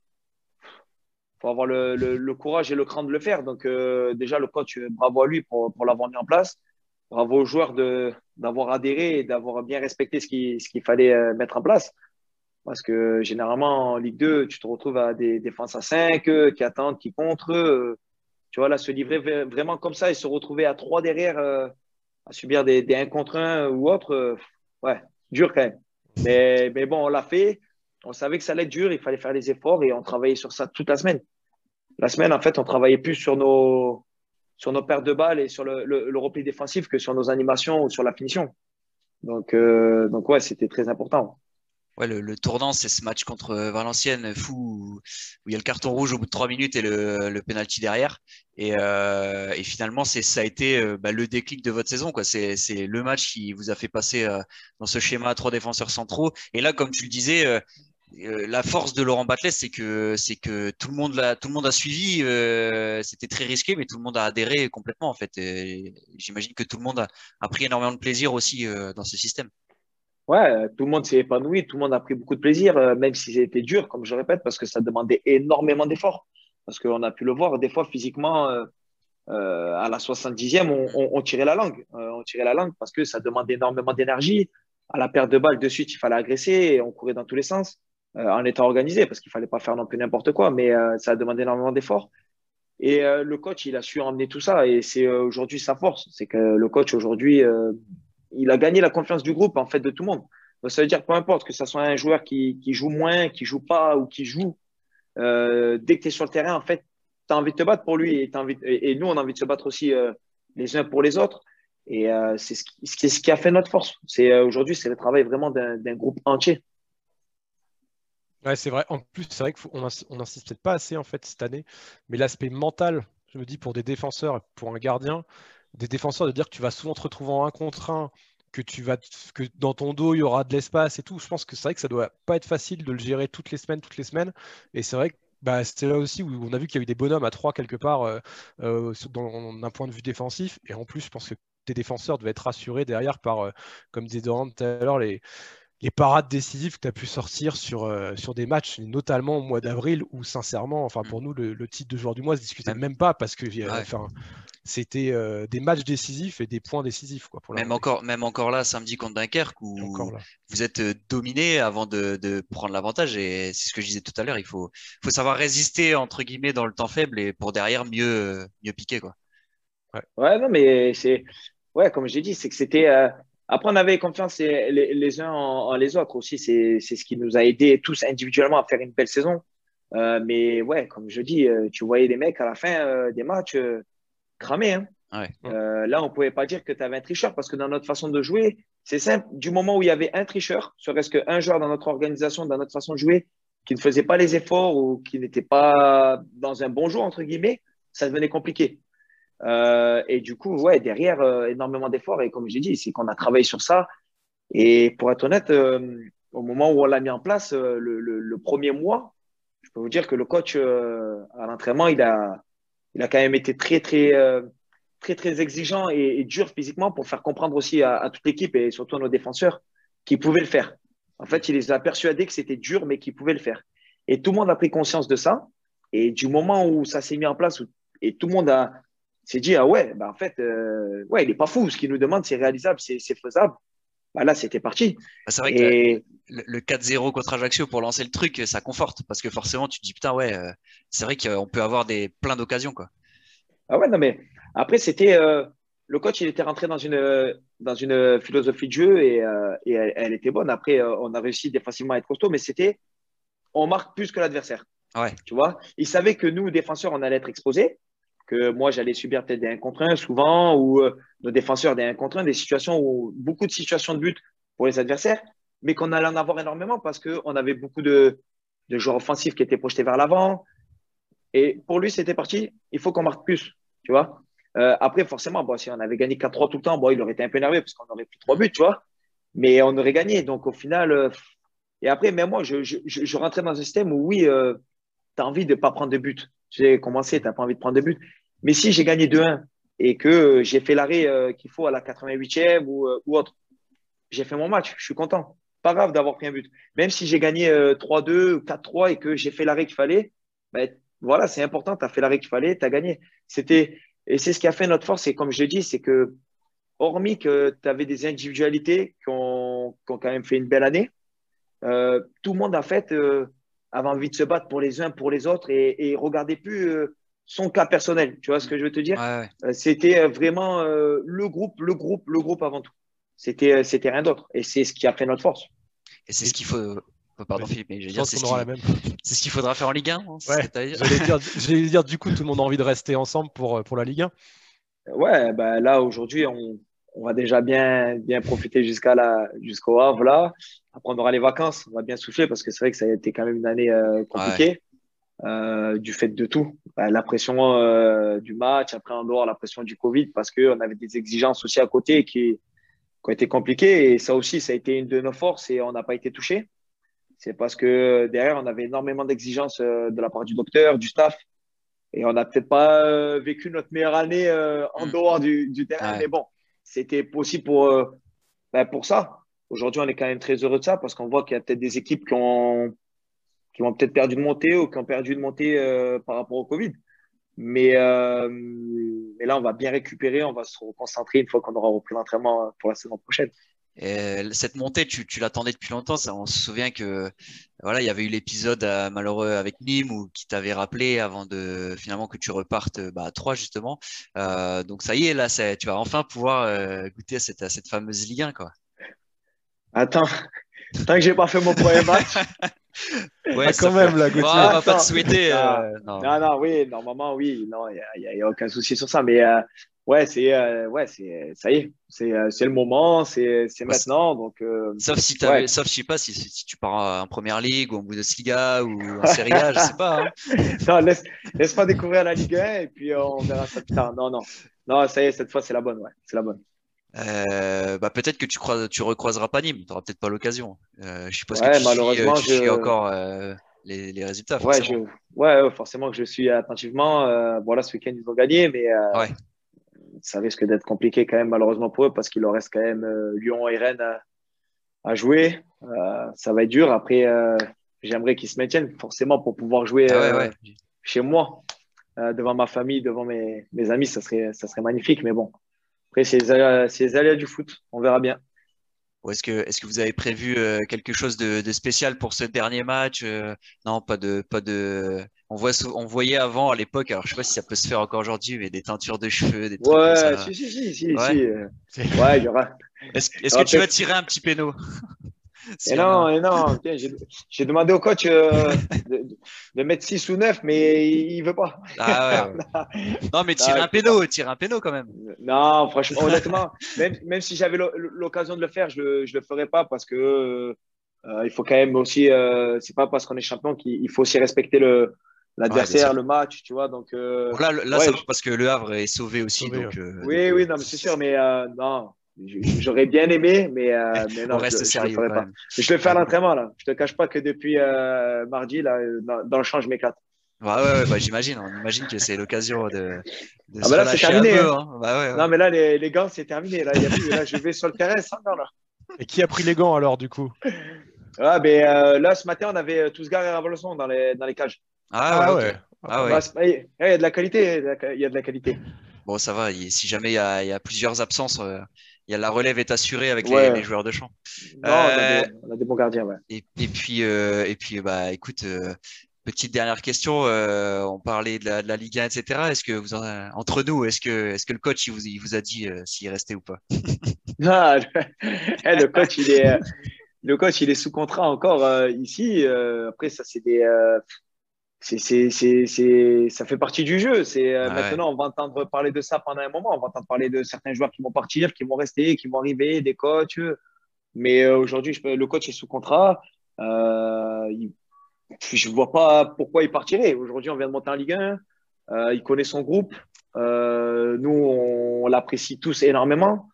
faut avoir le, le, le, courage et le cran de le faire. Donc déjà, le coach, bravo à lui pour, pour l'avoir mis en place bravo aux joueurs d'avoir adhéré et d'avoir bien respecté ce qu'il ce fallait euh, mettre en place. Parce que généralement, en Ligue 2, tu te retrouves à des défenses à 5 euh, qui attendent, qui contre. Euh, tu vois, là, se livrer vraiment comme ça et se retrouver à 3 derrière, à subir des, des 1 contre 1 ou autre, ouais, dur quand même. Mais, mais bon, on l'a fait. On savait que ça allait être dur, il fallait faire les efforts et on travaillait sur ça toute la semaine. La semaine, en fait, on travaillait plus sur nos, sur nos pertes de balles et sur le, repli défensif que sur nos animations ou sur la finition. Donc, euh, donc ouais, c'était très important. Ouais, le, tournant, c'est ce match contre Valenciennes, fou, où il y a le carton rouge au bout de trois minutes et le, le penalty derrière. Et, euh, finalement, c'est ça a été euh, bah, le déclic de votre saison. C'est, le match qui vous a fait passer euh, dans ce schéma à trois défenseurs centraux. Et là, comme tu le disais, euh, euh, la force de Laurent Batles, c'est que c'est que tout le monde tout le monde a suivi. Euh, c'était très risqué, mais tout le monde a adhéré complètement en fait. j'imagine que tout le monde a, pris énormément de plaisir aussi euh, dans ce système. Ouais, tout le monde s'est épanoui, tout le monde a pris beaucoup de plaisir, même si c'était dur, comme je répète, parce que ça demandait énormément d'efforts. Parce qu'on a pu le voir, des fois physiquement, à la 70e, on, tirait la langue. on tirait la langue parce que ça demandait énormément d'énergie. À la perte de balle, de suite, il fallait agresser et on courait dans tous les sens. Euh, en étant organisé, parce qu'il fallait pas faire non plus n'importe quoi, mais euh, ça a demandé énormément d'efforts. Et euh, le coach, il a su emmener tout ça, et c'est aujourd'hui sa force. C'est que le coach, aujourd'hui, il a gagné la confiance du groupe, en fait, de tout le monde. Ça veut dire peu importe que ce soit un joueur qui, joue moins, qui joue pas ou qui joue, dès que tu es sur le terrain, en fait, tu as envie de te battre pour lui et, envie, et, nous, on a envie de se battre aussi les uns pour les autres. Et c'est ce, qui, ce qui a fait notre force. C'est aujourd'hui, c'est le travail vraiment d'un groupe entier. C'est vrai. En plus, c'est vrai qu'on n'insiste peut-être pas assez en fait cette année, mais l'aspect mental, je me dis pour des défenseurs, pour un gardien, des défenseurs de dire que tu vas souvent te retrouver en un contre un que tu vas que dans ton dos il y aura de l'espace et tout. Je pense que c'est vrai que ça doit pas être facile de le gérer toutes les semaines, toutes les semaines. Et c'est vrai que bah, là aussi où on a vu qu'il y a eu des bonhommes à trois quelque part euh, euh, d'un point de vue défensif. Et en plus, je pense que tes défenseurs devaient être rassurés derrière par, euh, comme disait Doran tout à l'heure, les, les parades décisives que tu as pu sortir sur, sur des matchs, notamment au mois d'avril, où sincèrement, enfin pour mm. nous, le, titre de joueur du mois ne se discutait même pas parce que enfin, c'était euh, des matchs décisifs et des points décisifs. Quoi, pour même, encore, même encore là, samedi contre Dunkerque, où vous êtes euh, dominé avant de, de prendre l'avantage. Et c'est ce que je disais tout à l'heure, il faut, faut savoir résister entre guillemets dans le temps faible et pour derrière mieux, mieux piquer. Quoi. Ouais. ouais non, mais c'est. Ouais, comme j'ai dit, c'est que c'était. Euh, après, on avait confiance les, les, uns en, les autres aussi. C'est ce qui nous a aidés tous individuellement à faire une belle saison. mais ouais, comme je dis, tu voyais les mecs à la fin des matchs cramé. Hein. Euh, là, on ne pouvait pas dire que tu avais un tricheur parce que dans notre façon de jouer, c'est simple. Du moment où il y avait un tricheur, serait-ce qu'un joueur dans notre organisation, dans notre façon de jouer, qui ne faisait pas les efforts ou qui n'était pas dans un bon jour, entre guillemets, ça devenait compliqué. Euh, et du coup, ouais, derrière, euh, énormément d'efforts. Et comme j'ai dit, c'est qu'on a travaillé sur ça. Et pour être honnête, au moment où on l'a mis en place, le, premier mois, je peux vous dire que le coach à l'entraînement, il a, il a quand même été très, très, euh, très, très exigeant et, dur physiquement pour faire comprendre aussi à, toute l'équipe et surtout à nos défenseurs qu'ils pouvaient le faire. En fait, il les a persuadés que c'était dur, mais qu'ils pouvaient le faire. Et tout le monde a pris conscience de ça. Et du moment où ça s'est mis en place, et tout le monde a, s'est dit, ah ouais, bah en fait, euh, ouais, il n'est pas fou. Ce qu'il nous demande, c'est réalisable, c'est faisable. Bah là, c'était parti. Bah, c'est vrai que le, 4-0 contre Ajaccio pour lancer le truc, ça conforte parce que forcément, tu te dis putain, ouais, euh, c'est vrai qu'on peut avoir des, plein d'occasions. quoi. Ah ouais, non, mais après, c'était. Euh, le coach, il était rentré dans une, dans une philosophie de jeu et, et elle, était bonne. Après, on a réussi défensivement à être costaud, mais c'était. On marque plus que l'adversaire. Ouais. Tu vois? Il savait que nous, défenseurs, on allait être exposés que moi j'allais subir peut-être des 1 contre 1 souvent, ou nos défenseurs des 1 contre 1, des situations où beaucoup de situations de but pour les adversaires mais qu'on allait en avoir énormément parce qu'on avait beaucoup de, de, joueurs offensifs qui étaient projetés vers l'avant. Et pour lui, c'était parti, il faut qu'on marque plus, tu vois. Euh, après, forcément, bon, si on avait gagné 4-3 tout le temps, bon, il aurait été un peu énervé parce qu'on aurait pris 3 buts, tu vois. Mais on aurait gagné. Donc, au final, euh, et après, mais moi, je, je, je, rentrais dans un système où, oui, euh, tu as envie de ne pas prendre de but. J'ai commencé, tu n'as pas envie de prendre de but. Mais si j'ai gagné 2-1 et que j'ai fait l'arrêt qu'il faut à la 88e ou, ou autre, j'ai fait mon match, je suis content pas grave d'avoir pris un but. Même si j'ai gagné 3-2 euh, ou 4-3 et que j'ai fait l'arrêt qu'il fallait, ben, voilà, c'est important. Tu as fait l'arrêt qu'il fallait, tu as gagné. C'était, et c'est ce qui a fait notre force. Et comme je l'ai dit, c'est que, hormis que tu avais des individualités qui ont, quand même fait une belle année, euh, tout le monde, en fait, euh, avait envie de se battre pour les uns, pour les autres et, et regardait plus son cas personnel. Tu vois ce que je veux te dire? C'était vraiment le groupe, le groupe, le groupe avant tout. C'était, euh, c'était rien d'autre. Et c'est ce qui a fait notre force. Et c'est ce qu'il faut. Pardon Philippe, mais je veux dire, c'est, ce c'est ce qu'il faudra faire en Ligue 1. Hein, j'allais, dire, du coup, tout le monde a envie de rester ensemble pour, euh, pour la Ligue 1. Ouais, bah là aujourd'hui, on, on, va déjà bien, bien profiter jusqu'à la, jusqu'au Havre là. Après, on aura les vacances, on va bien souffler parce que c'est vrai que ça a été quand même une année euh, compliquée du fait de tout. Bah, la pression du match, après en dehors la pression du Covid parce qu'on avait des exigences aussi à côté qui, qui ont été compliquées. Et ça aussi, ça a été une de nos forces et on n'a pas été touché. C'est parce que derrière, on avait énormément d'exigences euh, de la part du docteur, du staff. Et on n'a peut-être pas euh, vécu notre meilleure année euh, en mm. dehors du, terrain. Mais bon, c'était possible pour, ben, pour ça. Aujourd'hui, on est quand même très heureux de ça parce qu'on voit qu'il y a peut-être des équipes qui ont, qui ont peut-être perdu de montée ou qui ont perdu de montée par rapport au Covid. Mais, euh, mais là, on va bien récupérer, on va se concentrer une fois qu'on aura repris l'entraînement pour la saison prochaine. Et cette montée, tu, tu l'attendais depuis longtemps. Ça, on se souvient que voilà, il y avait eu l'épisode euh, malheureux avec Nîmes où qui t'avait rappelé avant de finalement que tu repartes bah, à 3 justement. Euh, donc ça y est, là, tu vas enfin pouvoir euh, goûter à cette, à cette fameuse Ligue 1 quoi. Attends, tant que j'ai pas fait mon premier match, Ouais, ah, quand même, là, Gauthier. on va pas te souhaiter. Euh, non. non. oui, normalement, oui, non, il n'y a, aucun souci sur ça. Mais euh, ouais, c'est, euh, ouais, c'est, ça y est, c'est, le moment, c'est, maintenant. Donc, sauf si tu sauf je sais pas si, si, tu pars en première ligue ou en Bundesliga ou en Serie A, je sais pas. Hein. non, laisse, laisse pas découvrir la Ligue 1 et puis on verra ça plus tard. Non, non, non, ça y est, cette fois c'est la bonne, ouais, c'est la bonne. Euh, bah, peut-être que tu, crois, tu recroiseras pas Nîmes, tu n'auras peut-être pas l'occasion. Euh, je suppose Ouais, que tu malheureusement, suis, tu suis je- encore euh, les, les résultats. Ouais, forcément. je, ouais, ouais, forcément que je suis attentivement. Euh, voilà, ce week-end, ils ont gagné, mais euh, Ouais. ça risque d'être compliqué quand même, malheureusement pour eux, parce qu'il leur reste quand même euh, Lyon et Rennes à, à jouer. Euh, ça va être dur. Après, euh, j'aimerais qu'ils se maintiennent, forcément, pour pouvoir jouer Ah ouais, euh, chez moi, euh, devant ma famille, devant mes, mes amis. Ça serait, ça serait magnifique, mais bon. Après, c'est les aléas, du foot. On verra bien. Ou est-ce que, est-ce que vous avez prévu euh, quelque chose de, de spécial pour ce dernier match Euh, Non, pas de, pas de. On voit, on voyait avant à l'époque. Alors je sais pas si ça peut se faire encore aujourd'hui, mais des teintures de cheveux, des trucs comme Ouais, ça. si, si, si, si, Ouais. si, ouais, il y aura. Est-ce, que tu vas tirer un petit péno? Et non, et non, j'ai demandé au coach euh, de, de mettre 6 ou 9, mais il, il veut pas. Ah ouais. Non, mais tire Ah, un péno, tire un péno quand même. Non, franchement, honnêtement, même, même si j'avais l'o- l'occasion de le faire, je le, je le ferais pas parce que euh, il faut quand même aussi, euh, c'est pas parce qu'on est champion qu'il il faut aussi respecter le l'adversaire, le match, tu vois. Donc, euh, Bon, là, là ouais, ça va je- parce que le Havre est sauvé aussi. Sauvé, donc, euh, oui, donc, oui, euh, non, mais c'est sûr, mais euh, non, j'aurais bien aimé, mais, euh, mais non, on je, reste je le sérieux ferais quand pas. Je le fais à l'entraînement là. Je te cache pas que depuis euh, mardi là, dans, dans le champ, je m'éclate. Ouais, ouais, ouais, bah, j'imagine. On imagine que c'est l'occasion de, de Ah se bah là, c'est relâcher terminé, un peu. Hein. Bah ouais, ouais. Non, mais là, les, les gants, c'est terminé. Là, il y a plus, là, je vais sur le terrain sans gants là. Et qui a pris les gants alors du coup? Ah, ben, euh, là, ce matin, on avait tous gars et Ravalson dans les, dans les cages. Ah, ouais. ok. ouais. Ah ouais. Bah, Il y a de la qualité. il y a de la- qualité. Bon, ça va. Si jamais il y a, il y a plusieurs absences, euh, y a la relève est assurée avec les, Ouais. les joueurs de champ. Non, on, a Euh, des, on a des bons gardiens. Ouais. Et, et puis, euh, et puis, bah, écoute, euh, petite dernière question. on parlait de la, de la Ligue 1, etc. Est-ce que vous, en- entre nous, est-ce que, est-ce que le coach il vous, il vous a dit s'il restait ou pas? Ah, le, eh, le coach, il est, le coach, il est sous contrat encore ici. Après, ça, c'est des. C'est, c'est, c'est, c'est- ça fait partie du jeu. C'est, euh, Ouais. Maintenant, on va entendre parler de ça pendant un moment. On va entendre parler de certains joueurs qui vont partir, qui vont rester, qui vont arriver, des coachs. Mais euh, aujourd'hui, le coach est sous contrat. Euh, il- je ne vois pas pourquoi il partirait. Aujourd'hui, on vient de monter en Ligue 1. Euh, il connaît son groupe. Nous, on, l'apprécie tous énormément.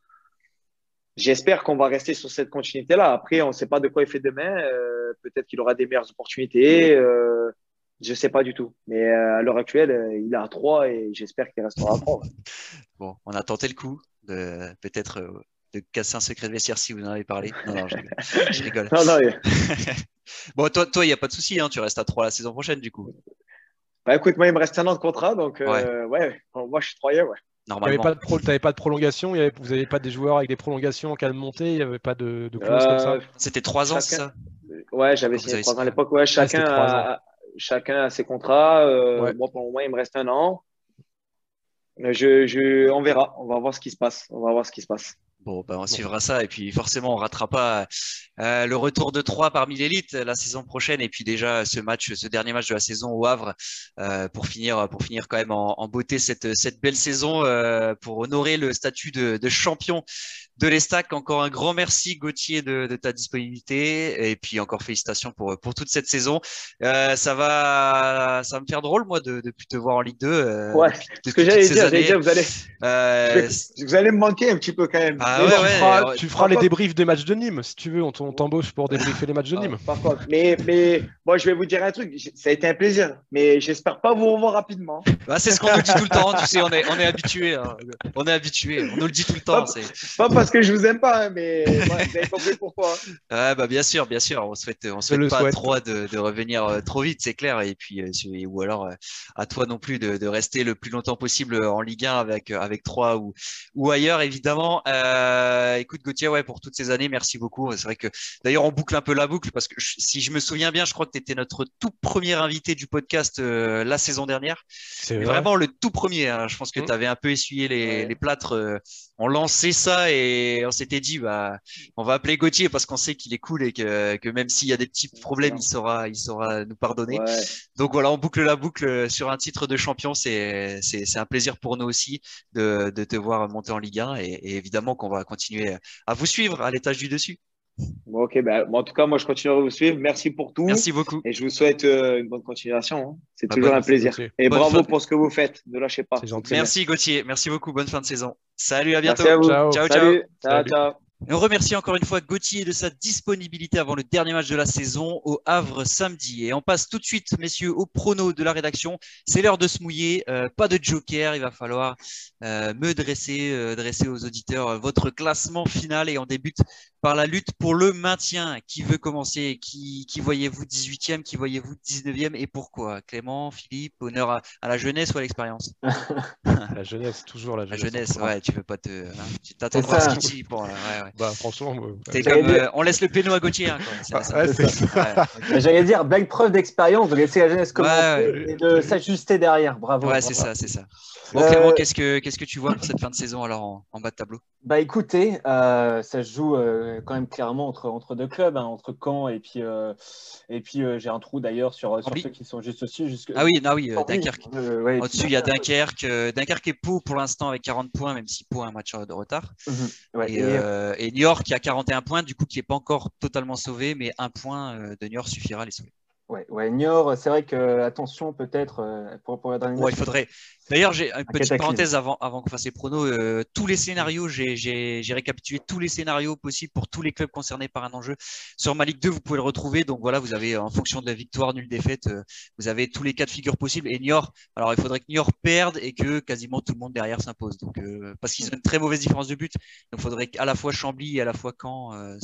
J'espère qu'on va rester sur cette continuité-là. Après, on ne sait pas de quoi il fait demain. Peut-être qu'il aura des meilleures opportunités. Je ne sais pas du tout. Mais euh, à l'heure actuelle, euh, il est à 3 et j'espère qu'il restera à 3. Bon, on a tenté le coup de peut-être euh, de casser un secret de vestiaire si vous en avez parlé. Non, non, je rigole. Je rigole. non, non, bon, toi, toi, il n'y a pas de souci. Hein, tu restes à 3 la saison prochaine, du coup. bah, écoute, moi, il me reste un an de contrat. Donc, euh, ouais. Bon, moi, je suis troyen. Ouais. Normalement. pas pro, t'avais pas de prolongation, il y avait- vous n'avez pas des joueurs avec des prolongations en cas de montée, il n'y avait pas de, de clause comme ça C'était 3 ans, c'est chacun- ça Ouais, j'avais signé avez 3 ans à l'époque. Ouais, chacun, c'était trois a, chacun a ses contrats. Euh, Ouais. Moi, pour le moment, il me reste un an. Je, je, on verra. On va voir ce qui se passe. On va voir ce qui se passe. Bon, ben, on suivra ça. Et puis, forcément, on ratera pas euh, le retour de 3 parmi l'élite la saison prochaine. Et puis, déjà, ce match, ce dernier match de la saison au Havre, euh, pour finir, pour finir quand même en, en beauté cette, cette belle saison, euh, pour honorer le statut de, de champion de l'Estac. Encore un grand merci, Gauthier, de, de ta disponibilité. Et puis, encore félicitations pour, pour toute cette saison. Euh, ça va, ça va me faire drôle, moi, de ne plus te voir en Ligue 2. euh, Ouais, depuis- Ce que j'allais dire, dire, vous allez, Euh, vais- vous allez me manquer un petit peu quand même. Ah Mais ouais, bon, ouais. tu feras, ouais. tu feras Par les débriefs des matchs de Nîmes, si tu veux, on t'embauche pour débriefer les matchs de Nîmes. Par contre, mais, mais moi, je vais vous dire un truc. Ça a été un plaisir, mais j'espère pas vous revoir rapidement. Bah, c'est ce qu'on nous dit tout le temps, tu sais, on est, on est habitué. hein. On est habitué, on nous le dit tout le temps. c'est- Pas parce que je vous aime pas, hein, mais ouais, vous avez compris pourquoi. Ouais, bah, bien sûr, bien sûr. On souhaite, on souhaite le pas souhaite. trop de, de revenir euh, trop vite, c'est clair. Et puis, euh, ou alors euh, à toi non plus de, de rester le plus longtemps possible en Ligue 1 avec, euh, avec 3 ou, ou ailleurs, évidemment. Euh, écoute, Gauthier, ouais, pour toutes ces années, merci beaucoup. C'est vrai que d'ailleurs, on boucle un peu la boucle parce que je- si je me souviens bien, je crois que tu étais notre tout premier invité du podcast euh, la saison dernière. C'est Mais vrai. vraiment le tout premier. hein. Je pense que Mm. tu avais un peu essuyé les, Ouais. les plâtres. euh, on lançait ça et on s'était dit, bah, on va appeler Gauthier parce qu'on sait qu'il est cool et que, que même s'il y a des petits problèmes, il saura, il saura nous pardonner. Ouais. Donc voilà, on boucle la boucle sur un titre de champion. C'est, c'est, c'est un plaisir pour nous aussi de, de te voir monter en Ligue 1 et, et évidemment qu'on va continuer à vous suivre à l'étage du dessus. Ok, bah, en tout cas, moi, je continuerai à vous suivre. Merci pour tout. Merci beaucoup. Et je vous souhaite euh, une bonne continuation. Hein. C'est bah, toujours un plaisir. Et bravo pour ce que vous faites. Ne lâchez pas. Merci Gauthier. Merci beaucoup. Bonne fin de saison. Salut, à bientôt. Ciao, ciao. ciao, ciao. On remercie encore une fois Gauthier de sa disponibilité avant le dernier match de la saison au Havre samedi. Et on passe tout de suite, messieurs, au prono de la rédaction. C'est l'heure de se mouiller. Euh, pas de joker. Il va falloir euh, me dresser, euh, dresser aux auditeurs votre classement final. Et on débute par la lutte pour le maintien. Qui veut commencer? Qui, qui voyez-vous 18e Qui voyez-vous 19e Et pourquoi? Clément, Philippe, honneur à, la jeunesse ou à l'expérience? La jeunesse, toujours la jeunesse. La jeunesse, ouais, tu veux pas te. Hein, tu t'attends à ce qu'il dit. Bon, ouais, ouais. Bah, franchement, euh, on laisse le péno à Gauthier. Hein, J'allais dire, belle preuve d'expérience de laisser la jeunesse commencer et de s'ajuster derrière. Bravo. Ouais, c'est ça, c'est ça. Bon, Clément, euh, qu'est-ce que qu'est-ce que tu vois pour cette fin de saison alors en, bas de tableau? Bah écoutez, euh, ça se joue quand même clairement entre, entre deux clubs, hein, entre Caen et puis et puis j'ai un trou d'ailleurs sur, sur ceux qui sont juste au-dessus. Jusque... Ah oui, non, oui, Dunkerque. Au-dessus, il y a Dunkerque, Dunkerque et Pau pour l'instant avec 40 points, même si Pau a un match de retard. Mhm. et, et, New York qui a 41 points, du coup qui n'est pas encore totalement sauvé, mais un point de New York suffira à les sauver. Ouais, ouais Niort, c'est vrai que attention peut-être euh, pour, pour la dernière. Ouais, il faudrait. D'ailleurs, j'ai une petite parenthèse avant, avant qu'on fasse les pronos. Euh, tous les scénarios, j'ai récapitulé tous les scénarios possibles pour tous les clubs concernés par un enjeu. Sur ma Ligue 2, vous pouvez le retrouver. Donc voilà, vous avez en fonction de la victoire, nulle défaite, euh, vous avez tous les cas de figure possibles. Et Niort, alors il faudrait que Niort perde et que quasiment tout le monde derrière s'impose. Donc parce qu'ils ont une très mauvaise différence de but, donc il faudrait qu'à la fois Chambly et à la fois Caen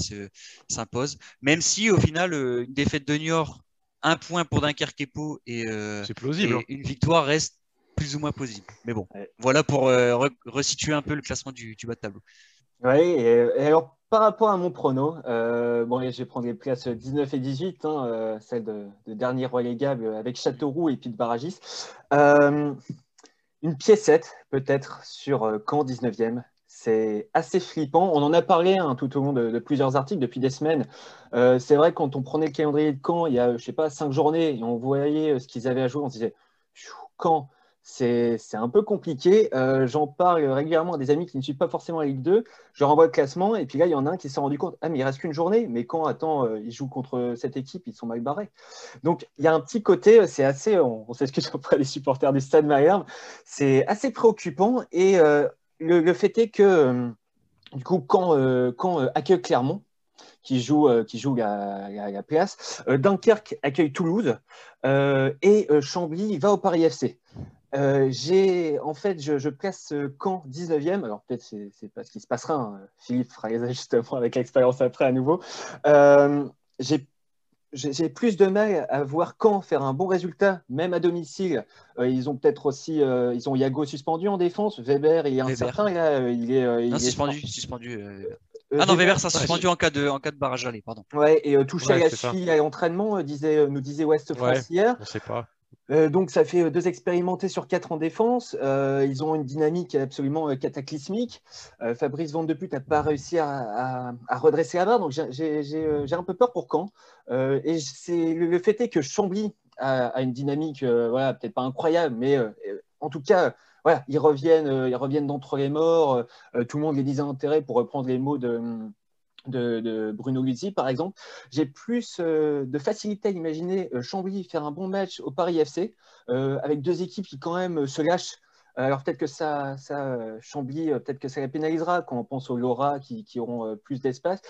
s'impose. Même si au final, une défaite de Niort un point pour Dunkerque et Pau et, euh, plausible, hein. une victoire reste plus ou moins possible. Mais bon, voilà pour euh, resituer un peu le classement du, bas de tableau. Oui, et, alors par rapport à mon prono, euh, bon, je vais prendre les places 19 et 18, hein, celle de, dernier relégable avec Châteauroux et puis de Barragis. une piécette peut-être sur Caen 19e, c'est assez flippant. On en a parlé hein, tout au long de, plusieurs articles depuis des semaines. Euh, c'est vrai, quand on prenait le calendrier de Caen, il y a, je sais pas, cinq journées, et on voyait euh, ce qu'ils avaient à jouer, on se disait, Caen, c'est un peu compliqué. Euh, j'en parle régulièrement à des amis qui ne suivent pas forcément la Ligue 2. Je leur envoie le classement, et puis là, il y en a un qui s'est rendu compte, ah, mais il reste qu'une journée, mais quand, attends, ils jouent contre cette équipe, ils sont mal barrés. Donc, il y a un petit côté, c'est assez, on, on s'excuse auprès des supporters du Stade Malherbe, c'est assez préoccupant, et le, fait est que, euh, du coup, quand, euh, euh, accueille Clermont, qui joue, qui joue la, place, Dunkerque accueille Toulouse et Chambly va au Paris FC. j'ai en fait, je, place Caen 19e. Alors peut-être c'est, c'est pas ce qui se passera. Hein. Philippe fera les ajustements avec l'expérience après à nouveau. j'ai j'ai plus de mal à voir quand faire un bon résultat, même à domicile. Euh, ils ont peut-être aussi, euh, ils ont Yago suspendu en défense, Weber et un certain là, euh, il est, non, suspendu, suspendu. ah non, Weber, ça suspendu en cas de, en cas de barrage aller, pardon. Ouais, et touché à la cheville à l'entraînement, disait, nous disait West France hier. On sait pas. Euh, donc, ça fait euh, deux expérimentés sur quatre en défense. Euh, ils ont une dynamique absolument cataclysmique. Fabrice Van de n'a pas réussi à, redresser la barre, donc j'ai un peu peur pour Caen. et le, fait est que Chambly a, une dynamique, voilà, peut-être pas incroyable, mais en tout cas, voilà, ils reviennent, ils reviennent d'entre les morts. tout le monde les disait intérêt pour reprendre les mots de de, Bruno Luzzi, par exemple, j'ai plus euh, de facilité à imaginer euh, Chambly faire un bon match au Paris FC, euh, avec deux équipes qui quand même se lâchent. Alors peut-être que ça, ça Chambly, peut-être que ça la pénalisera quand on pense aux Laura qui, auront plus d'espace.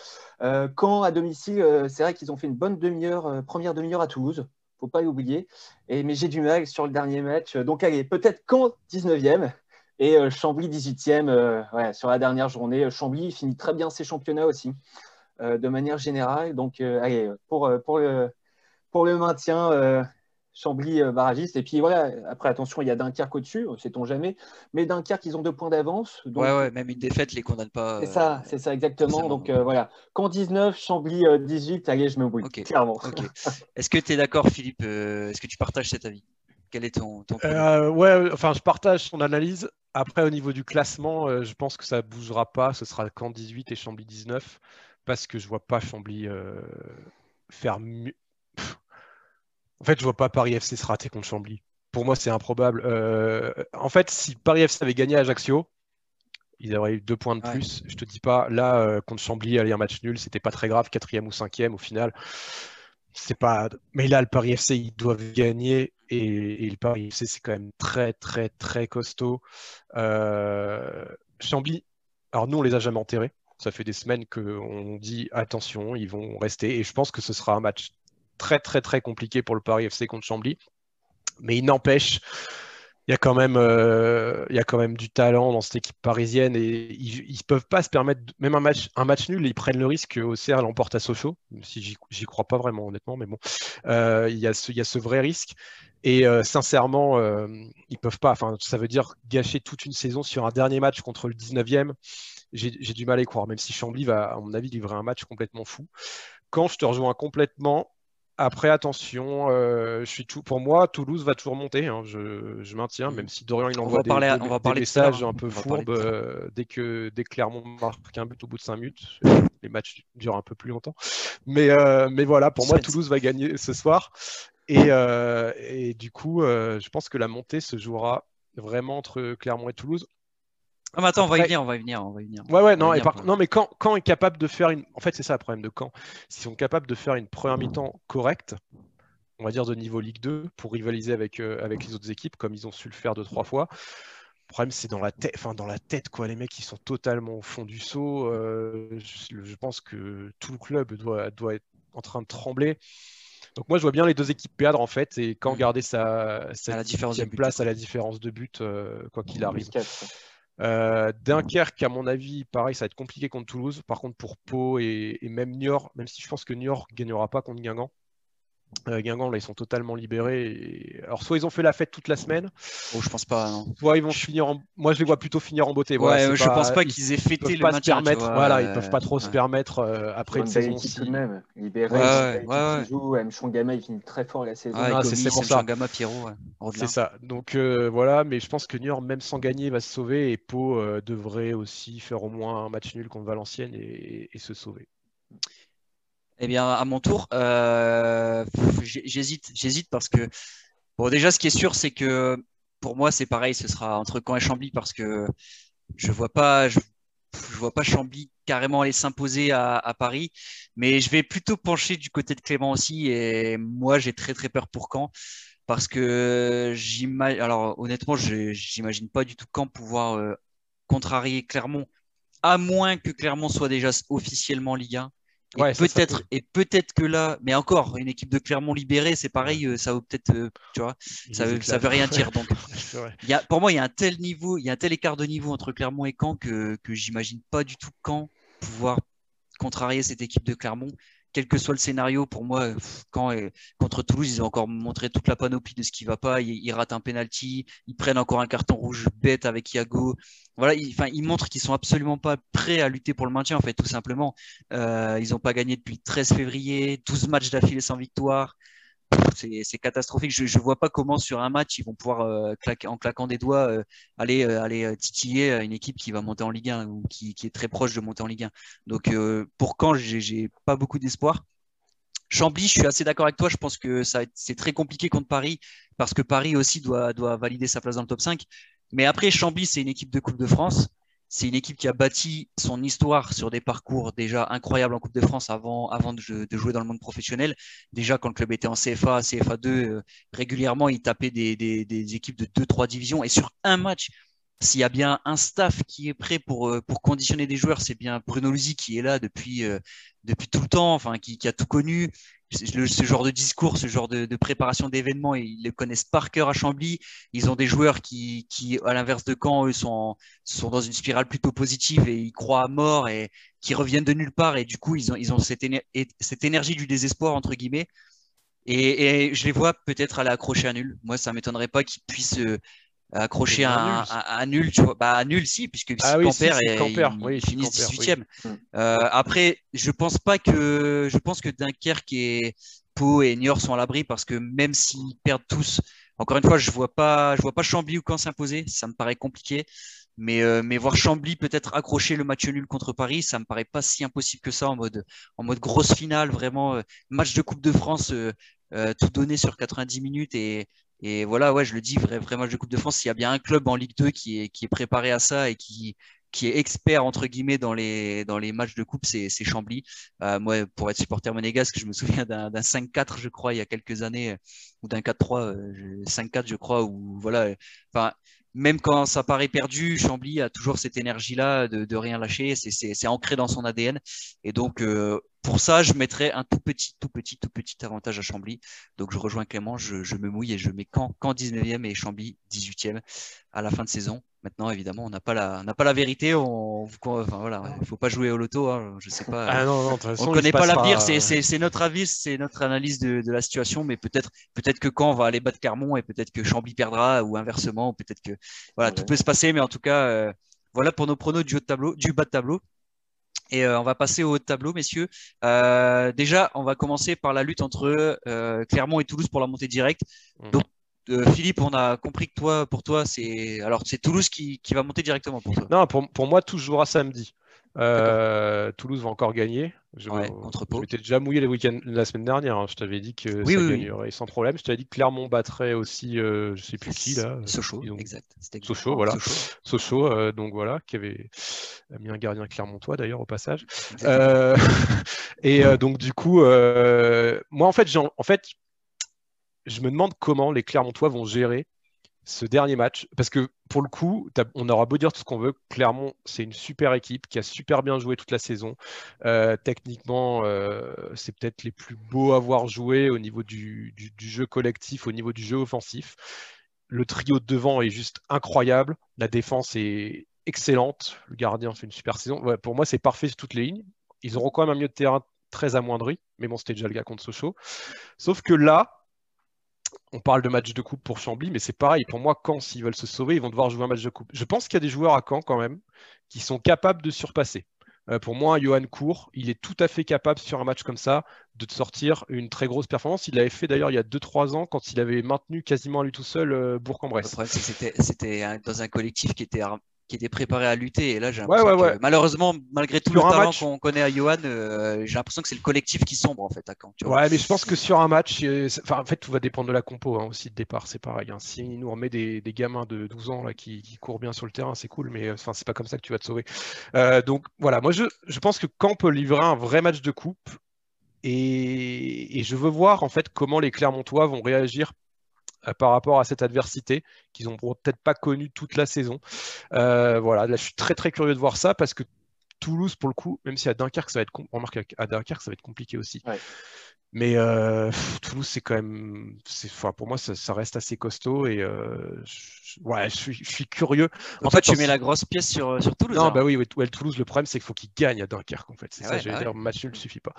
quand à domicile, c'est vrai qu'ils ont fait une bonne demi-heure, première demi-heure à Toulouse, faut pas l'oublier. mais j'ai du mal sur le dernier match. Donc allez, peut-être quand 19e, et euh, Chambly 18e euh, sur la dernière journée. Chambly finit très bien ses championnats aussi, euh, de manière générale. Donc, allez, pour, pour, le, pour le maintien, Chambly barragiste. Et puis voilà, après, attention, il y a Dunkerque au-dessus, sait-on jamais. Mais Dunkerque, ils ont deux points d'avance. Ouais, ouais, même une défaite les condamne pas. C'est ça, c'est ça, exactement. Donc voilà, quand 19, Chambly 18, allez, je me bouille, clairement. Est-ce que tu es d'accord, Philippe Est-ce que tu partages cet avis? Quel est ton, ton Ouais, enfin, je partage son analyse. Après, au niveau du classement, euh, je pense que ça ne bougera pas. Ce sera Caen 18 et Chambly 19 parce que je ne vois pas Chambly euh, faire mieux. En fait, je ne vois pas Paris FC se rater contre Chambly. Pour moi, c'est improbable. Euh, en fait, si Paris FC avait gagné à Ajaccio, Ils auraient eu deux points de plus. Je te dis pas, là, contre Chambly, aller un match nul, c'était pas très grave, quatrième ou cinquième au final. C'est pas. Mais là, le Paris FC, ils doivent gagner. Et, le Paris FC, c'est quand même très, très, très costaud. Euh, Chambly, alors nous, on les a jamais enterrés. Ça fait des semaines qu'on dit attention, ils vont rester. Et je pense que ce sera un match très, très, très compliqué pour le Paris FC contre Chambly. Mais il n'empêche, il y a quand même, euh, il y a quand même du talent dans cette équipe parisienne et ils, ne peuvent pas se permettre, même un match, un match nul, ils prennent le risque au CR l'emporte à Sochaux, si j'y crois pas vraiment honnêtement, mais bon, euh, il, y a ce, il y a ce vrai risque et euh, sincèrement, ils peuvent pas. Enfin, ça veut dire gâcher toute une saison sur un dernier match contre le 19e. J'ai du mal à y croire, même si Chambly va, à mon avis, livrer un match complètement fou. Quand je te rejoins complètement, après, attention, euh, je suis tout, pour moi, Toulouse va toujours monter. Hein, je, maintiens, même si Dorian il envoie des, on va parler messages un peu fourbes euh, dès que dès Clermont marque un but au bout de 5 minutes. Les matchs durent un peu plus longtemps. Mais, euh, mais voilà, pour moi, Toulouse va gagner ce soir. Et, et du coup, je pense que la montée se jouera vraiment entre Clermont et Toulouse. Ah, mais attends, on va y venir, on va y venir, on va y venir. Ouais, ouais, non, non, mais quand, quand est capable de faire une. En fait, c'est ça le problème de quand. S'ils sont capables de faire une première mi-temps correcte, on va dire de niveau Ligue 2, pour rivaliser avec, euh, avec les autres équipes, comme ils ont su le faire deux, trois fois. Le problème, c'est dans la tête, enfin, dans la tête, quoi. Les mecs, ils sont totalement au fond du saut. Euh, je, pense que tout le club doit, doit être en train de trembler. Donc moi, je vois bien les deux équipes perdre en fait, et quand mm. garder sa, sa la différence place à la différence de but, euh, quoi qu'il arrive. Euh, Dunkerque, à mon avis, pareil, ça va être compliqué contre Toulouse. Par contre, pour Pau et, et même Niort, même si je pense que Niort ne gagnera pas contre Guingamp, euh, Guingamp, là, ils sont totalement libérés. Alors, soit ils ont fait la fête toute la semaine. Oh, je pense pas. Non. Soit ils vont finir en. Moi, je les vois plutôt finir en beauté. Ouais, je pense pas qu'ils aient fêté le pas Se permettre, voilà, ils peuvent pas trop se permettre euh, après une saison. Aussi. Tout de même. Libéré, ouais, ouais, joue. M. Chongama, il finit très fort la saison. Ah, c'est pour ça. Pierrot. C'est ça. Donc euh, voilà, mais je pense que Niort, même sans gagner, va se sauver et Pau devrait aussi faire au moins un match nul contre Valenciennes et se sauver. Eh bien, à mon tour, euh, j'hésite, j'hésite parce que bon, déjà, ce qui est sûr, c'est que pour moi, c'est pareil, ce sera entre Caen et Chambly parce que je vois pas, je, vois pas Chambly carrément aller s'imposer à, Paris, mais je vais plutôt pencher du côté de Clément aussi et moi, j'ai très très peur pour Caen parce que j'imagine, alors honnêtement, j'imagine pas du tout Caen pouvoir euh, contrarier Clermont, à moins que Clermont soit déjà officiellement Ligue 1 et peut-être et peut-être que là, mais encore une équipe de Clermont libérée, c'est pareil, euh, ça vaut peut-être, euh, tu vois, ça veut, ça veut rien dire. Donc, il y a, pour moi, il y a un tel niveau, il y a un tel écart de niveau entre Clermont et Caen que que j'imagine pas du tout Caen pouvoir contrarier cette équipe de Clermont quel que soit le scénario, pour moi, quand, euh, contre Toulouse, ils ont encore montré toute la panoplie de ce qui va pas. Ils, ratent un penalty, ils prennent encore un carton rouge bête avec Iago. Voilà, ils, ils montrent qu'ils sont absolument pas prêts à lutter pour le maintien, en fait, tout simplement. Euh, ils n'ont pas gagné depuis 13 février, 12 matchs d'affilée sans victoire c'est catastrophique. Je ne vois pas comment sur un match ils vont pouvoir euh, en claquant des doigts euh, aller euh, aller titiller une équipe qui va monter en Ligue 1 ou qui, est très proche de monter en Ligue 1. Donc pour quand j'ai pas beaucoup d'espoir. Chambly, je suis assez d'accord avec toi. Je pense que c'est très compliqué contre Paris parce que Paris aussi doit, doit valider sa place dans le top 5. Mais après, Chambly, c'est une équipe de Coupe de France. C'est une équipe qui a bâti son histoire sur des parcours déjà incroyables en Coupe de France avant, de, jouer dans le monde professionnel. Déjà, quand le club était en CFA, CFA2, euh, régulièrement, il tapait des, des équipes de 2-3 divisions. Et sur un match, s'il y a bien un staff qui est prêt pour, euh, pour conditionner des joueurs, c'est bien Bruno Luzi qui est là depuis, euh, depuis tout le temps, enfin, qui, a tout connu. ce genre de discours, ce genre de, préparation d'événements, ils le connaissent par cœur à Chambly. Ils ont des joueurs qui, qui à l'inverse de Caen, eux, sont, sont dans une spirale plutôt positive et ils croient à mort et qui reviennent de nulle part. Et du coup, ils ont, ils ont cette, énergie du désespoir, entre guillemets. Et, je les vois peut-être aller accrocher à nul. Moi, ça m'étonnerait pas qu'ils puissent euh, accrocher un, un, nul, tu vois. Bah, nul, si, puisque ah si Camper, et, ils, finissent 18e. Euh, après, je pense pas que, je pense que Dunkerque et Pau et Niort sont à l'abri parce que même s'ils perdent tous, encore une fois, je vois pas, je vois pas Chambly ou quand s'imposer. Ça me paraît compliqué. Mais, euh, mais voir Chambly peut-être accrocher le match nul contre Paris, ça me paraît pas si impossible que ça en mode, en mode grosse finale, vraiment euh, match de Coupe de France, tout donné sur 90 minutes et, et voilà, ouais, je le dis, vrai, vrai match de Coupe de France, s'il y a bien un club en Ligue 2 qui est, qui est préparé à ça et qui, qui est expert entre guillemets dans les dans les matchs de coupe, c'est Chambly. Euh, moi, pour être supporter monégasque, je me souviens d'un 5-4, je crois, il y a quelques années, ou d'un 4-3, 5-4, je crois, où voilà. Enfin, même quand ça paraît perdu, Chambly a toujours cette énergie-là de, de, rien lâcher. C'est ancré dans son ADN. Et donc, euh, pour ça, je mettrais un tout petit, tout petit, tout petit avantage à Chambly. Donc, je rejoins Clément, je, je me mouille et je mets quand, quand 19e et Chambly 18e à la fin de saison. Maintenant, évidemment, on n'a pas la, n'a pas la vérité. On, enfin voilà, il faut pas jouer au loto. Hein, je sais pas. Ah non, non, on connaît pas l'avenir. C'est, c'est, c'est notre avis, c'est notre analyse de, de la situation. Mais peut-être, peut-être que quand on va aller battre Carmont et peut-être que Chambly perdra ou inversement. Peut-être que voilà, tout peut se passer. Mais en tout cas, euh, voilà pour nos pronos du haut de tableau, du bas de tableau. Et euh, on va passer au tableau, messieurs. Euh, déjà, on va commencer par la lutte entre euh, Clermont et Toulouse pour la montée directe. Mmh. Donc, euh, Philippe, on a compris que toi, pour toi, c'est alors c'est Toulouse qui, va monter directement pour toi. Non, pour, moi, tout jouera samedi. Euh, Toulouse va encore gagner. Je, contre Pau. m'étais déjà mouillé la semaine dernière. Hein. Je t'avais dit que ça gagnerait sans problème. Je t'avais dit que Clermont battrait aussi, euh, je sais plus qui là. Sochaux, exact. Sochaux, voilà. Sochaux, donc voilà, qui avait mis un gardien clermontois d'ailleurs au passage. et donc du coup, moi en fait, en fait, je me demande comment les Clermontois vont gérer ce dernier match. Parce que pour le coup, on aura beau dire tout ce qu'on veut, Clermont, c'est une super équipe qui a super bien joué toute la saison. Euh, techniquement, euh, c'est peut-être les plus beaux à avoir joué au niveau du, jeu collectif, au niveau du jeu offensif. Le trio de devant est juste incroyable. La défense est excellente. Le gardien fait une super saison. pour moi, c'est parfait sur toutes les lignes. Ils auront quand même un milieu de terrain très amoindri, mais bon, c'était déjà le cas contre Sochaux. Sauf que là, on parle de match de coupe pour Chambly, mais c'est pareil. Pour moi, quand s'ils veulent se sauver, ils vont devoir jouer un match de coupe. Je pense qu'il y a des joueurs à Caen quand même qui sont capables de surpasser. Euh, pour moi, Johan Cour, il est tout à fait capable sur un match comme ça de sortir une très grosse performance. Il l'avait fait d'ailleurs il y a 2-3 ans quand il avait maintenu quasiment à lui tout seul euh, Bourg-en-Bresse. C'était dans un collectif qui était qui était préparé à lutter. Et là, j'ai ouais, malheureusement, malgré tout le talent qu'on connaît à Johan, euh, j'ai l'impression que c'est le collectif qui sombre en fait à Caen. ouais, mais je pense que sur un match, euh, enfin, en fait, tout va dépendre de la compo hein, aussi de départ. C'est pareil. Hein. Si nous remet des, des, gamins de 12 ans là, qui, qui, courent bien sur le terrain, c'est cool, mais enfin, c'est pas comme ça que tu vas te sauver. Euh, donc voilà, moi, je, je pense que Caen peut livrer un vrai match de coupe. Et, et, je veux voir en fait comment les Clermontois vont réagir euh, par rapport à cette adversité qu'ils n'ont peut-être pas connue toute la saison. Euh, voilà, là je suis très très curieux de voir ça parce que Toulouse, pour le coup, même si à Dunkerque ça va être, remarque à Dunkerque ça va être compliqué aussi. Mais euh, Toulouse, c'est quand même, enfin, pour moi, ça, reste assez costaud et je, ouais, je suis, curieux. En, fait, tu mets la grosse pièce sur, sur Toulouse. Non, bah oui, Toulouse, le problème, c'est qu'il faut qu'il gagne à Dunkerque. En fait, c'est ça, je vais dire, match ne suffit pas.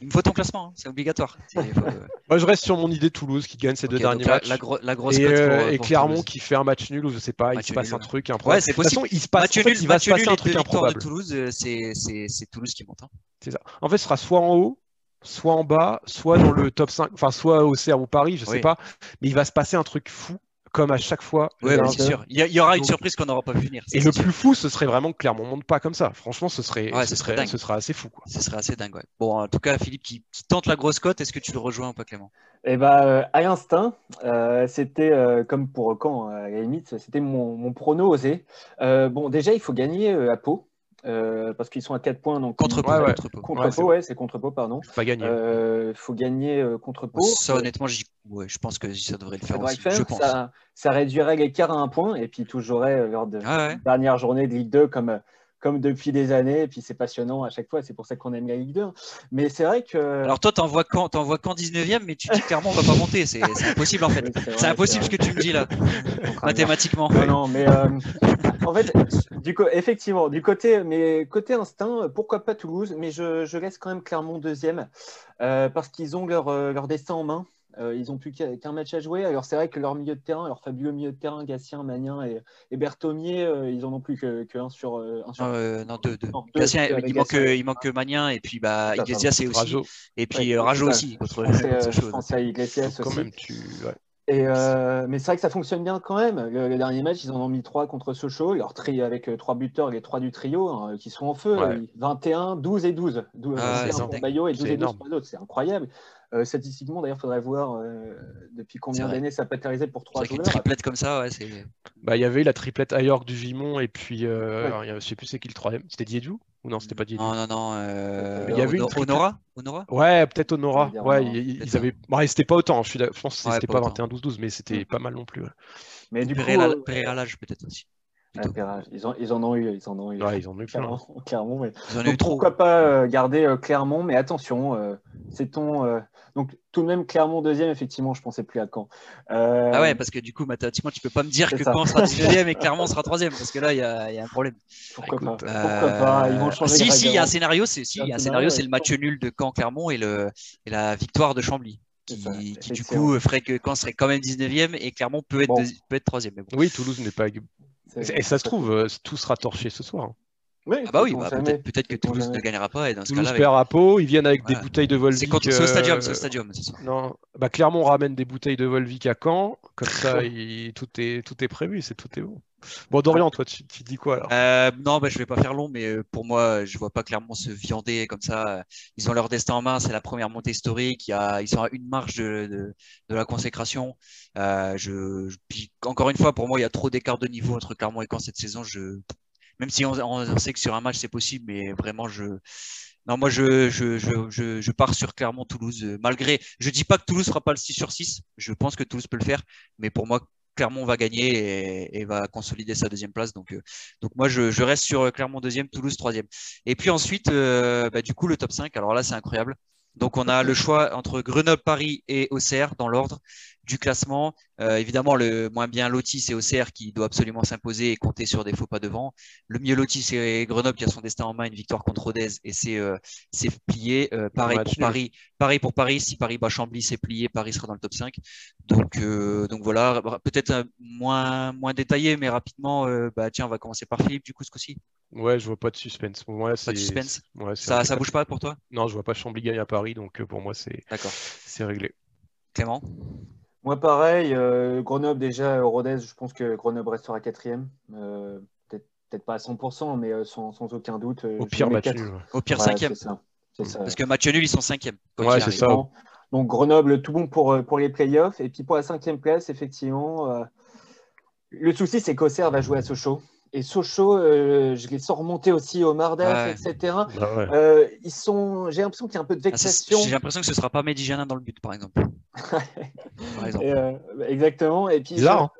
Il me faut ton classement, hein, c'est obligatoire. Moi, je reste sur mon idée Toulouse qui gagne ses deux derniers matchs. La, grosse et, euh, Clermont qui fait un match nul ou je sais pas, il se passe un truc improbable. Ouais, c'est possible. il se passe, il va se passer un truc improbable. De Toulouse, euh, c'est Toulouse qui monte. Hein. C'est ça. En fait, ce sera soit en haut, soit en bas, soit dans le top 5, enfin, soit au CR ou Paris, je sais pas. Mais il va se passer un truc fou comme à chaque fois. Oui, c'est sûr. Il y, aura une surprise qu'on n'aura pas vu venir. Et le plus fou, ce serait vraiment que Clermont monte pas comme ça. Franchement, ce serait, ce, serait, ce serait assez fou. Quoi. Ce serait assez dingue. Bon, en tout cas, Philippe qui, tente la grosse cote, est-ce que tu le rejoins ou pas, Clément? Eh bah, à l'instinct, euh, c'était euh, comme pour quand, à la limite, c'était mon, mon prono osé. Euh, bon, déjà, il faut gagner à Pau. Euh, parce qu'ils sont à 4 points. Donc contre Pau, ouais, contre ouais, c'est contre Pau, pardon. Pas gagner. Il euh, faut gagner euh, contre Pau. Ça, honnêtement, je pense que ça devrait le faire aussi. je pense. Ça, ça, réduirait l'écart à un point et puis tout jouerait lors de la ah dernière journée de Ligue 2 comme comme depuis des années, et puis c'est passionnant à chaque fois, c'est pour ça qu'on aime la Ligue 2. Mais c'est vrai que. Alors toi, t'en vois quand, vois quand 19e, mais tu dis clairement on va pas monter, c'est impossible en fait. c'est impossible ce que tu me dis là, mathématiquement. Non, non mais euh, en fait, du effectivement, du côté, mais côté instinct, pourquoi pas Toulouse, mais je, je laisse quand même Clermont deuxième, euh, parce qu'ils ont leur, euh, leur destin en main. Euh, ils n'ont plus qu'un match à jouer. Alors, c'est vrai que leur milieu de terrain, leur fabuleux milieu de terrain, Gatien, Magnin et, et Berthomier, euh, ils en ont plus qu'un que sur, euh, un sur... non, deux. deux. Gatien, il, manque, il manque Magnin et puis bah, Iglesias, c'est aussi. Et puis Rajo aussi. Contre, français, Français Iglesias aussi. Quand même, tu... Et euh, mais c'est vrai que ça fonctionne bien quand même. Le, dernier match, ils en ont mis trois contre Sochaux, leur tri avec trois buteurs, les trois du trio hein, qui sont en feu. 21, 12 et 12. 12 ah, pour Bayo et 12 et 12 pour les autres. C'est incroyable. Euh, statistiquement, d'ailleurs, il faudrait voir euh, depuis combien d'années ça être réalisé pour trois joueurs. Une triplette comme ça, ouais, c'est. Bah, il y avait la triplette à York du Gimon et puis, euh, alors, je sais plus c'est qui le troisième. C'était Diedjou ou non, c'était pas Diedjou Non, non, non. Euh, il y avait une Honora, Honora? Ouais, peut-être Honora. Ouais, ils, ils avaient. Bon, c'était pas autant. Je, suis... je pense que c'était pas, 21-12-12, mais c'était pas mal non plus. Ouais. Mais du coup, l'âge peut-être aussi. Ils, ont, ils en ont eu, ils en ont eu. Ouais, ils en ont eu clairement, clairement mais... Donc, pourquoi pas euh, garder euh, Clermont, mais attention, euh, c'est ton. Donc tout de même Clermont deuxième, effectivement, je pensais plus à Caen. Ah ouais, parce que du coup, mathématiquement, tu peux pas me dire que Caen sera deuxième et Clermont sera troisième, parce que là, il y, y, a un problème. Pourquoi pas, pourquoi pas Ils vont changer. Si, si, il y a un scénario, c'est si, un scénario, c'est le match nul de Caen-Clermont et, le, et la victoire de Chambly. Qui, qui du coup ferait que Caen serait quand même 19e et Clermont peut être, bon. peut être 3 bon. Oui, Toulouse n'est pas et ça se trouve, euh, tout sera torché ce soir. Oui, ah bah oui, bah peut-être que Toulouse ne gagnera pas. Et dans Toulouse ce perd à Pau, ils viennent avec des bouteilles de Volvic. C'est au stadium, c'est au stadium, ça. Non, bah Clermont ramène des bouteilles de Volvic à Caen, comme ça tout, est, tout est prévu, c'est tout est bon. Bon, Dorian, toi, tu, tu dis quoi alors? Euh, Non, bah, je vais pas faire long, mais euh, pour moi, je vois pas clairement se viander comme ça. Ils ont leur destin en main, c'est la première montée historique. Il y a, ils sont à une marche de, la consécration. Euh, encore une fois, pour moi, il y a trop d'écart de niveau entre Clermont et Caen cette saison. Même si on, sait que sur un match c'est possible, mais vraiment, je, non, moi, je, pars sur Clermont-Toulouse. Malgré, je dis pas que Toulouse fera pas le 6 sur 6. Je pense que Toulouse peut le faire, mais pour moi, Clermont va gagner et, va consolider sa deuxième place. Donc, euh, donc moi, je, reste sur Clermont deuxième, Toulouse troisième. Et puis ensuite, euh, bah, du coup, le top 5. Alors là, c'est incroyable. Donc on a le choix entre Grenoble, Paris et Auxerre dans l'ordre du classement. Euh, évidemment, le moins bien loti, c'est Auxerre qui doit absolument s'imposer et compter sur des faux pas devant. Le mieux loti, c'est Grenoble qui a son destin en main, une victoire contre Rodez et c'est euh, plié. Euh, pareil pour Paris. Pareil pour Paris. Si Paris bat Chambly, c'est plié. Paris sera dans le top 5. Donc, donc voilà, peut-être moins, moins détaillé, mais rapidement. bah, tiens, on va commencer par Philippe du coup ce coup-ci. Ouais, je vois pas de suspense. Pour moi, pas de suspense. ça, ça bouge pas pour toi? Non, je vois pas Chambly gagner à Paris, donc pour moi, c'est c'est réglé. Clément? Moi, pareil, euh, Grenoble déjà, Rodez, je pense que Grenoble restera quatrième. Euh, peut-être pas à 100%, mais euh, sans, aucun doute. Au pire, match Au pire, cinquième. Parce que match nul, ils sont cinquième. Ouais, c'est ça. Donc Grenoble, tout bon pour, pour les playoffs. Et puis pour la cinquième place, effectivement, le souci, c'est qu'Auxerre va jouer à Sochaux et Sochaux, euh, je les sens remonter aussi au Mardaf, etc. Bah euh, ils sont, j'ai l'impression qu'il y a un peu de ah, vexation. j'ai l'impression que ce ne sera pas Medijana dans le but, par exemple. Euh, exactement. Et puis, Là,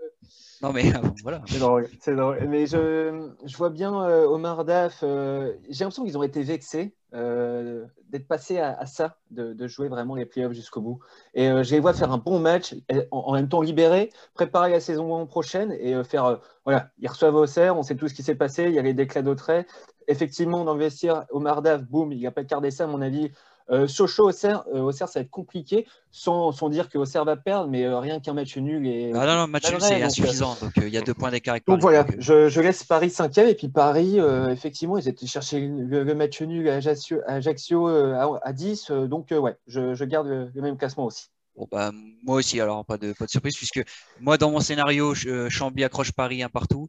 Non, mais voilà. C'est drôle, drôle, Mais je, je vois bien au Mardaf, j'ai l'impression qu'ils ont été vexés d'être passés à, ça, de, de, jouer vraiment les playoffs jusqu'au bout. Et je les vois faire un bon match, en, même temps libéré, préparer la saison prochaine et faire voilà, ils reçoivent Auxerre, on sait tout ce qui s'est passé, il y a les déclats d'autres. Effectivement, vestiaire, Omar Daf, boum, il n'y a pas de ça, à mon avis. Euh, Sochaux, Auxerre, euh, Auxerre, ça va être compliqué, sans, sans dire que Auxerre va perdre, mais euh, rien qu'un match nul. Et... Ah non, non, match nul, c'est insuffisant. Donc, il y a deux points d'écart. Donc voilà, je, je, laisse Paris cinquième, et puis Paris, effectivement, ils étaient chercher le, match nul à Ajaccio, à, Ajaccio, à, 10. donc, ouais, je, je garde le, même classement aussi. Bon, bah, moi aussi, alors pas de, pas de surprise, puisque moi, dans mon scénario, euh, Chambly accroche Paris un partout.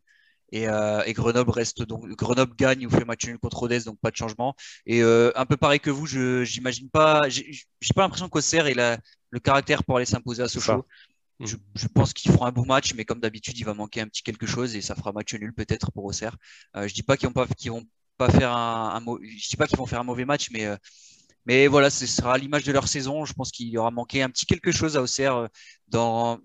Et, euh, et, Grenoble reste donc Grenoble gagne ou fait match nul contre Rodez, donc pas de changement. Et euh, un peu pareil que vous, je j'imagine pas, j'ai pas l'impression qu'Auxerre ait le caractère pour aller s'imposer à Sochaux. Je, je, pense qu'ils feront un bon match, mais comme d'habitude, il va manquer un petit quelque chose et ça fera match nul peut-être pour Auxerre. Euh, je dis pas qu'ils vont pas qu'ils vont pas faire un, un je dis pas qu'ils vont faire un mauvais match, mais euh, mais voilà, ce sera l'image de leur saison. Je pense qu'il y aura manqué un petit quelque chose à Auxerre euh, dans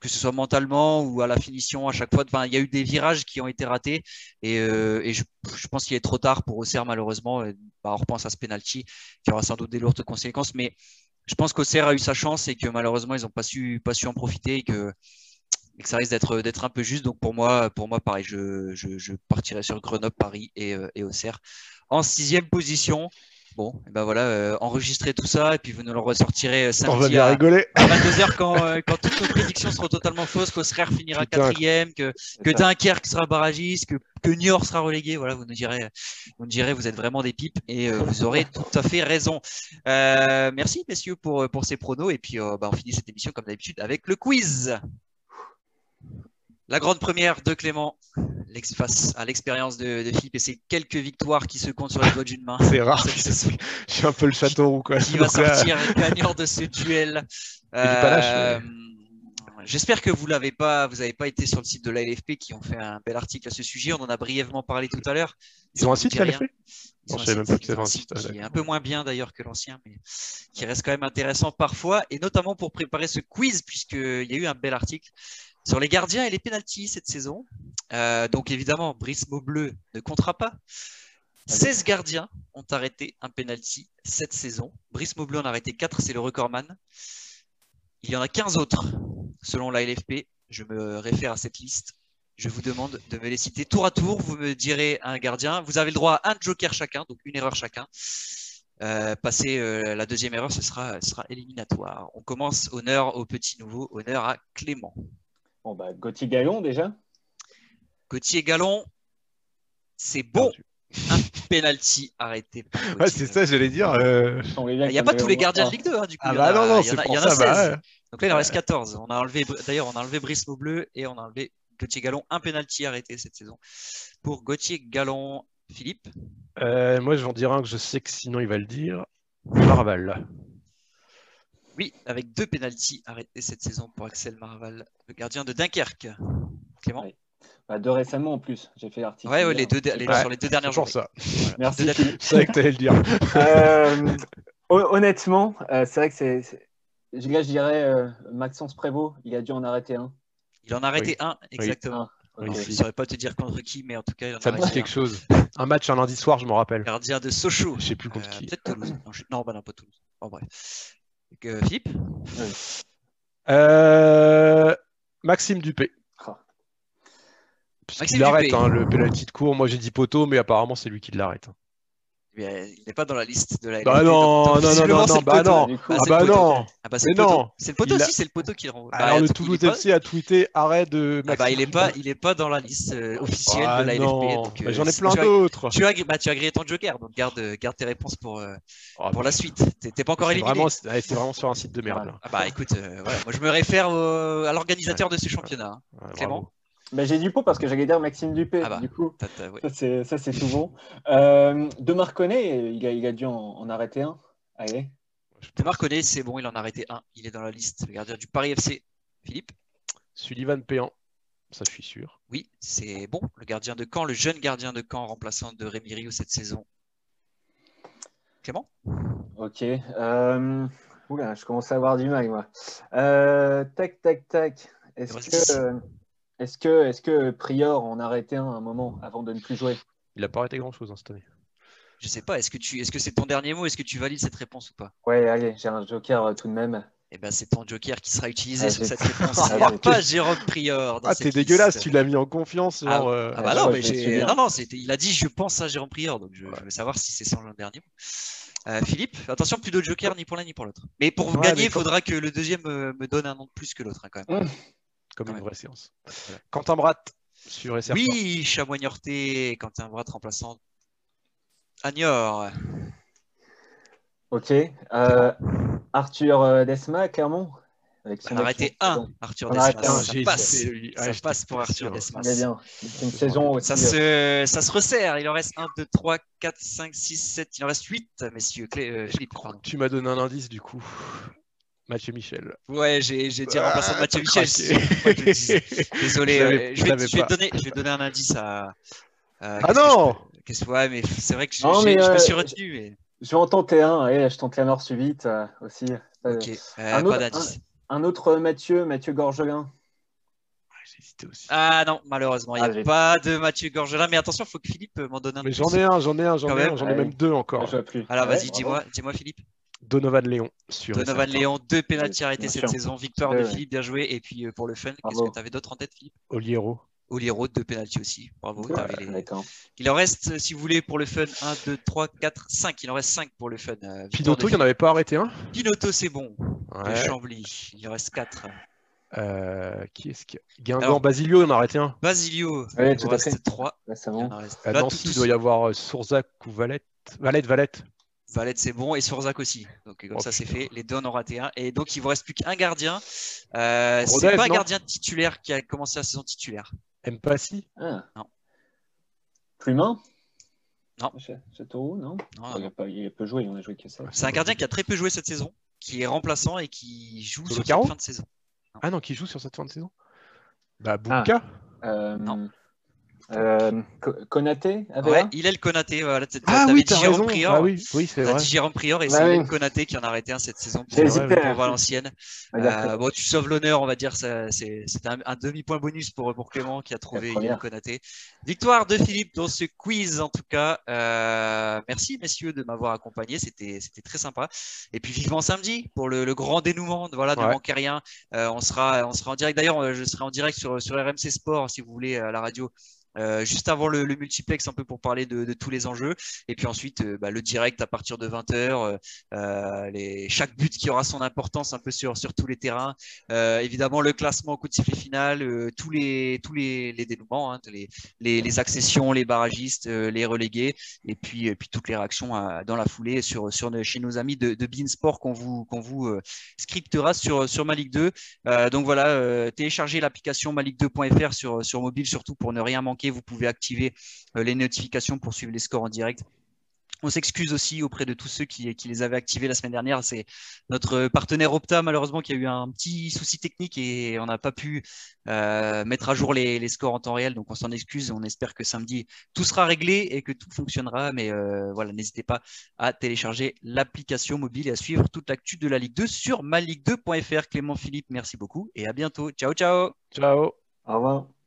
que ce soit mentalement ou à la finition à chaque fois. Il y a eu des virages qui ont été ratés et, euh, je, pense qu'il est trop tard pour Auxerre malheureusement. Bah, on repense à ce penalty qui aura sans doute des lourdes conséquences, mais je pense qu'Auxerre a eu sa chance et que malheureusement ils n'ont pas su, en profiter et que, ça risque d'être, un peu juste. Donc pour moi, pour moi pareil, je partirai sur Grenoble, Paris et, euh, et Auxerre. En sixième position, Bon, et ben voilà, euh, enregistrez tout ça et puis vous nous le ressortirez euh, On va samedi bien à, rigoler. à 22h quand, euh, quand toutes nos prédictions seront totalement fausses, qu'Auxerre finira quatrième, que, que Dunkerque sera barragiste, que, que Niort sera relégué. Voilà, vous nous direz, vous nous direz, vous êtes vraiment des pipes et euh, vous aurez tout à fait raison. Merci messieurs pour, pour ces pronos et puis bah, on finit cette émission comme d'habitude avec le quiz. La grande première de Clément, face à l'expérience de, de Philippe et ses quelques victoires qui se comptent sur les doigts d'une main. C'est rare. Je suis un peu le château roux, quoi. Qui va sortir gagnant de ce duel Euh, J'espère que vous l'avez pas, vous n'avez pas été sur le site de l'ALFP qui ont fait un bel article à ce sujet. On en a brièvement parlé tout à l'heure. Ils ont un site, l'ALFP Ils savais même pas un site qui est un peu moins bien d'ailleurs que l'ancien, mais qui reste quand même intéressant parfois, et notamment pour préparer ce quiz, puisqu'il y a eu un bel article sur les gardiens et les pénalties cette saison. Euh, donc évidemment, Brice Maubleu ne comptera pas. 16 gardiens ont arrêté un penalty cette saison. Brice Maubleu en a arrêté 4, c'est le recordman. Il y en a 15 autres, selon la LFP. Je me réfère à cette liste. Je vous demande de me les citer tour à tour. Vous me direz un gardien. Vous avez le droit à un joker chacun, donc une erreur chacun. Euh, passer euh, la deuxième erreur, ce sera, ce sera éliminatoire. On commence. Honneur au petit nouveau. Honneur à Clément. Bon, bah, Gauthier Gallon, déjà. Gauthier Gallon, c'est bon. Un penalty arrêté Ouais, c'est ça, j'allais dire. euh, Il n'y a pas tous les gardiens de. Ligue 2, hein, du coup. Ah il y en bah a- non, non, il y en c'est a- pour il y en a ça. bah 16. ouais. Donc là, il en reste 14. On a enlevé, d'ailleurs, on a enlevé Brice Maubleu et on a enlevé Gauthier Gallon. Un penalty arrêté cette saison pour Gauthier Gallon. Philippe, Euh, moi, je vais en dire un que je sais que sinon il va le dire. Marval. Oui, avec deux penalties arrêtés cette saison pour Axel Marval, le gardien de Dunkerque. Clément Ouais. Bah, de récemment en plus, j'ai fait l'article. Ouais, les deux, les- Ouais, sur les deux dernières C'est journées. ça. Voilà. Merci. Deux-. Je savais que t'allais le dire. Euh, hon- honnêtement, euh, c'est vrai que c'est. c'est- Là, je dirais euh, Maxence Prévost, il a dû en arrêter un. Il en a arrêté un, exactement. Oui, Je ne saurais pas te dire contre qui, mais en tout cas, il en a Ça me dit quelque chose. Un match un lundi soir, je m'en rappelle. un. Gardien de Sochaux. Je sais plus Euh, contre qui. Peut-être Toulouse. Non, je- non, bah non, pas Toulouse. Bon, bref. Euh, Philippe Euh, Maxime Dupé. Ah. Puisqu'il Maxime arrête Dupé. hein, le penalty de court. Moi, j'ai dit poteau, mais apparemment, c'est lui qui l'arrête. Il n'est pas dans la liste de la Bah LFP, non, non, non, non, non, le bah poteau. non. Bah, Ah bah le non. Ah bah, c'est Mais le poteau. non. C'est le poteau aussi, c'est le poteau qui le renvoie. Alors, Bah, le il est Toulouse FC a tweeté arrêt de Ah bah, il n'est Dupé. pas, il est pas dans la liste euh, officielle Ah de la LFP. non. donc, Bah, euh, J'en ai plein d'autres. Tu as, bah, tu as grillé ton joker, donc garde, garde tes réponses pour, euh, Ah, pour la suite. T'es pas encore éliminé. c'est vraiment sur un site de merde. Ah bah écoute, moi je me réfère à l'organisateur de ce championnat. hein. Clément. Bah, j'ai du pot parce que j'allais dire Maxime Dupé. Ah bah. Du coup, ça c'est, ça, c'est tout bon. Euh, de Marconnet, il a, il a dû en, en arrêter un. Allez. De Marconnet, c'est bon, il en a arrêté un. Il est dans la liste, le gardien du Paris FC. Philippe Sullivan Péan. Ça, je suis sûr. Oui, c'est bon. Le gardien de Caen, le jeune gardien de Caen, remplaçant de Rémi Rio cette saison. Clément? Ok. Euh, Oula, je commence à avoir du mal, moi. Euh, tac, tac, tac. Est-ce que, euh, est-ce que, est-ce que Prior en a arrêté un à un moment avant de ne plus jouer? Il a pas arrêté grand-chose hein, cette année. Je sais pas, est-ce que tu, est-ce que c'est ton dernier mot? Est-ce que tu valides cette réponse ou pas? Ouais, allez, j'ai un joker euh, tout de même. Eh ben, c'est ton joker qui sera utilisé Ah, sur cette réponse. Ah, Il n'y a j'ai- pas Jérôme Prior. dans Ah, t'es dégueulasse, tu l'as mis en confiance. Ah, euh, Ah bah Ah, non, ouais, mais j'ai. Non, non, c'était- il a dit je pense à Jérôme Prior, donc je, je veux savoir si c'est son dernier mot. Euh, Philippe, attention, plus de joker ni pour l'un ni pour l'autre. Mais pour Ouais, gagner, il faudra que le deuxième me donne un nom de plus que l'autre, hein, quand même. Comme une vraie séance. Voilà. Quentin Bratt, sûr et. Oui, Chamoignorté, Quentin Brat remplaçant Agnor. Ok. Euh, Arthur euh, Desma, Clermont avec son On a arrêté un. Arthur Desmas. Ça j'ai passe, ça pour Arthur. Desmas. On est bien. C'est une saison aussi. Ça se, ça se resserre. Il en reste 1, 2, 3, 4, 5, 6, 7. Il en reste 8, messieurs. Clé, euh, Philippe. Tu m'as donné un indice du coup. Mathieu Michel. Ouais, j'ai dit remplaçant de Ah, Mathieu Michel. Désolé, Je euh, je, vais, je donner, je vais donner un indice à. à- Ah qu'est-ce que non qu'est-ce- Ouais, mais c'est vrai que je, Non, mais, me euh, suis retenu. Mais... Je vais en tenter un. Allez, je tente la mort subite euh, aussi. Ok, euh, un pas autre- d'indice? Un autre Mathieu, Mathieu Gorgelin. Aussi. Ah non, malheureusement, il n'y Ah, a pas de Mathieu Gorgelin. Mais attention, il faut que Philippe m'en donne un. Mais j'en ai un, j'en ai un, j'en ai même. un, j'en ai même deux encore. Je vois plus. Alors Ouais, vas-y, dis-moi, dis-moi Philippe. Donovan Léon, sûr. et Donovan. Léon, deux pénaltys Bien arrêtés sûr. cette saison. Victoire Ouais, de ouais. Philippe, bien joué. Et puis euh, pour le fun, qu'est-ce que tu avais d'autre en tête, Philippe? Oliero. Oli Road de penalty aussi. Bravo. Il en reste, si vous voulez, pour le fun, 1, 2, 3, 4, 5. Il en reste 5 pour le fun. Pinotto, il n'y en avait pas arrêté un? Pinotto, c'est bon. De Chambly. Il en reste 4. Euh, qui est-ce qui Guingamp, Basilio, on a arrêté un. Basilio, il en reste 3. À Nancy, il doit y avoir euh, Sourzac ou Valette. Valette, Valette. Valette, c'est bon, et Sourzac aussi. Donc, comme oh, ça, c'est fait. Les deux en ont raté un. Et donc, il vous reste plus qu'un gardien. Euh, c'est pas un gardien titulaire qui a commencé la saison titulaire. Mpassi ah. Non. Plumin Non. Châteauroux, non, non, Il, a pas, il a peu joué, on a joué que ça. C'est un gardien qui a très peu joué cette saison, qui est remplaçant et qui joue sur cette fin de saison. Ah non, qui joue sur cette fin de saison? Bah, Bouka ah, euh, Non. Euh, Konaté Ouais, il est le Konaté. Voilà, ah oui, dit Jérôme Prior. Ah oui, oui c'est vrai. Jérôme Prior et bah c'est le Konaté qui en a arrêté un cette saison pour, pour Valenciennes. Euh, bon, tu sauves l'honneur, on va dire. C'est un, un demi-point bonus pour, pour Clément qui a trouvé le Konaté. Victoire de Philippe dans ce quiz, en tout cas. Euh, merci, messieurs, de m'avoir accompagné. C'était très sympa. Et puis, vivement samedi pour le, le grand dénouement. Voilà, ne manquez rien. Euh, on, sera, on sera en direct. D'ailleurs, je serai en direct sur, sur RMC Sport, si vous voulez, à la radio. Euh, juste avant le, multiplex un peu pour parler de, tous les enjeux. Et puis ensuite euh, bah, le direct à partir de 20h euh, les, chaque but qui aura son importance un peu sur, sur tous les terrains. Évidemment le classement au coup de sifflet final tous les tous les, dénouements hein, les, accessions les barragistes les relégués et puis puis toutes les réactions dans la foulée chez nos amis de, Beansport qu'on vous scriptera sur sur ma Ligue 2 donc voilà téléchargez l'application maligue2.fr sur sur mobile surtout pour ne rien manquer vous pouvez activer euh, les notifications pour suivre les scores en direct. On s'excuse aussi auprès de tous ceux qui, les avaient activés la semaine dernière. C'est notre partenaire Opta, malheureusement, qui a eu un petit souci technique et on n'a pas pu euh, mettre à jour les, scores en temps réel. Donc, on s'en excuse. On espère que samedi, tout sera réglé et que tout fonctionnera. Mais euh, voilà, n'hésitez pas à télécharger l'application mobile et à suivre toute l'actu de la Ligue 2 sur maligue2.fr. Clément Philippe, merci beaucoup et à bientôt. Ciao, ciao. Ciao. Au revoir.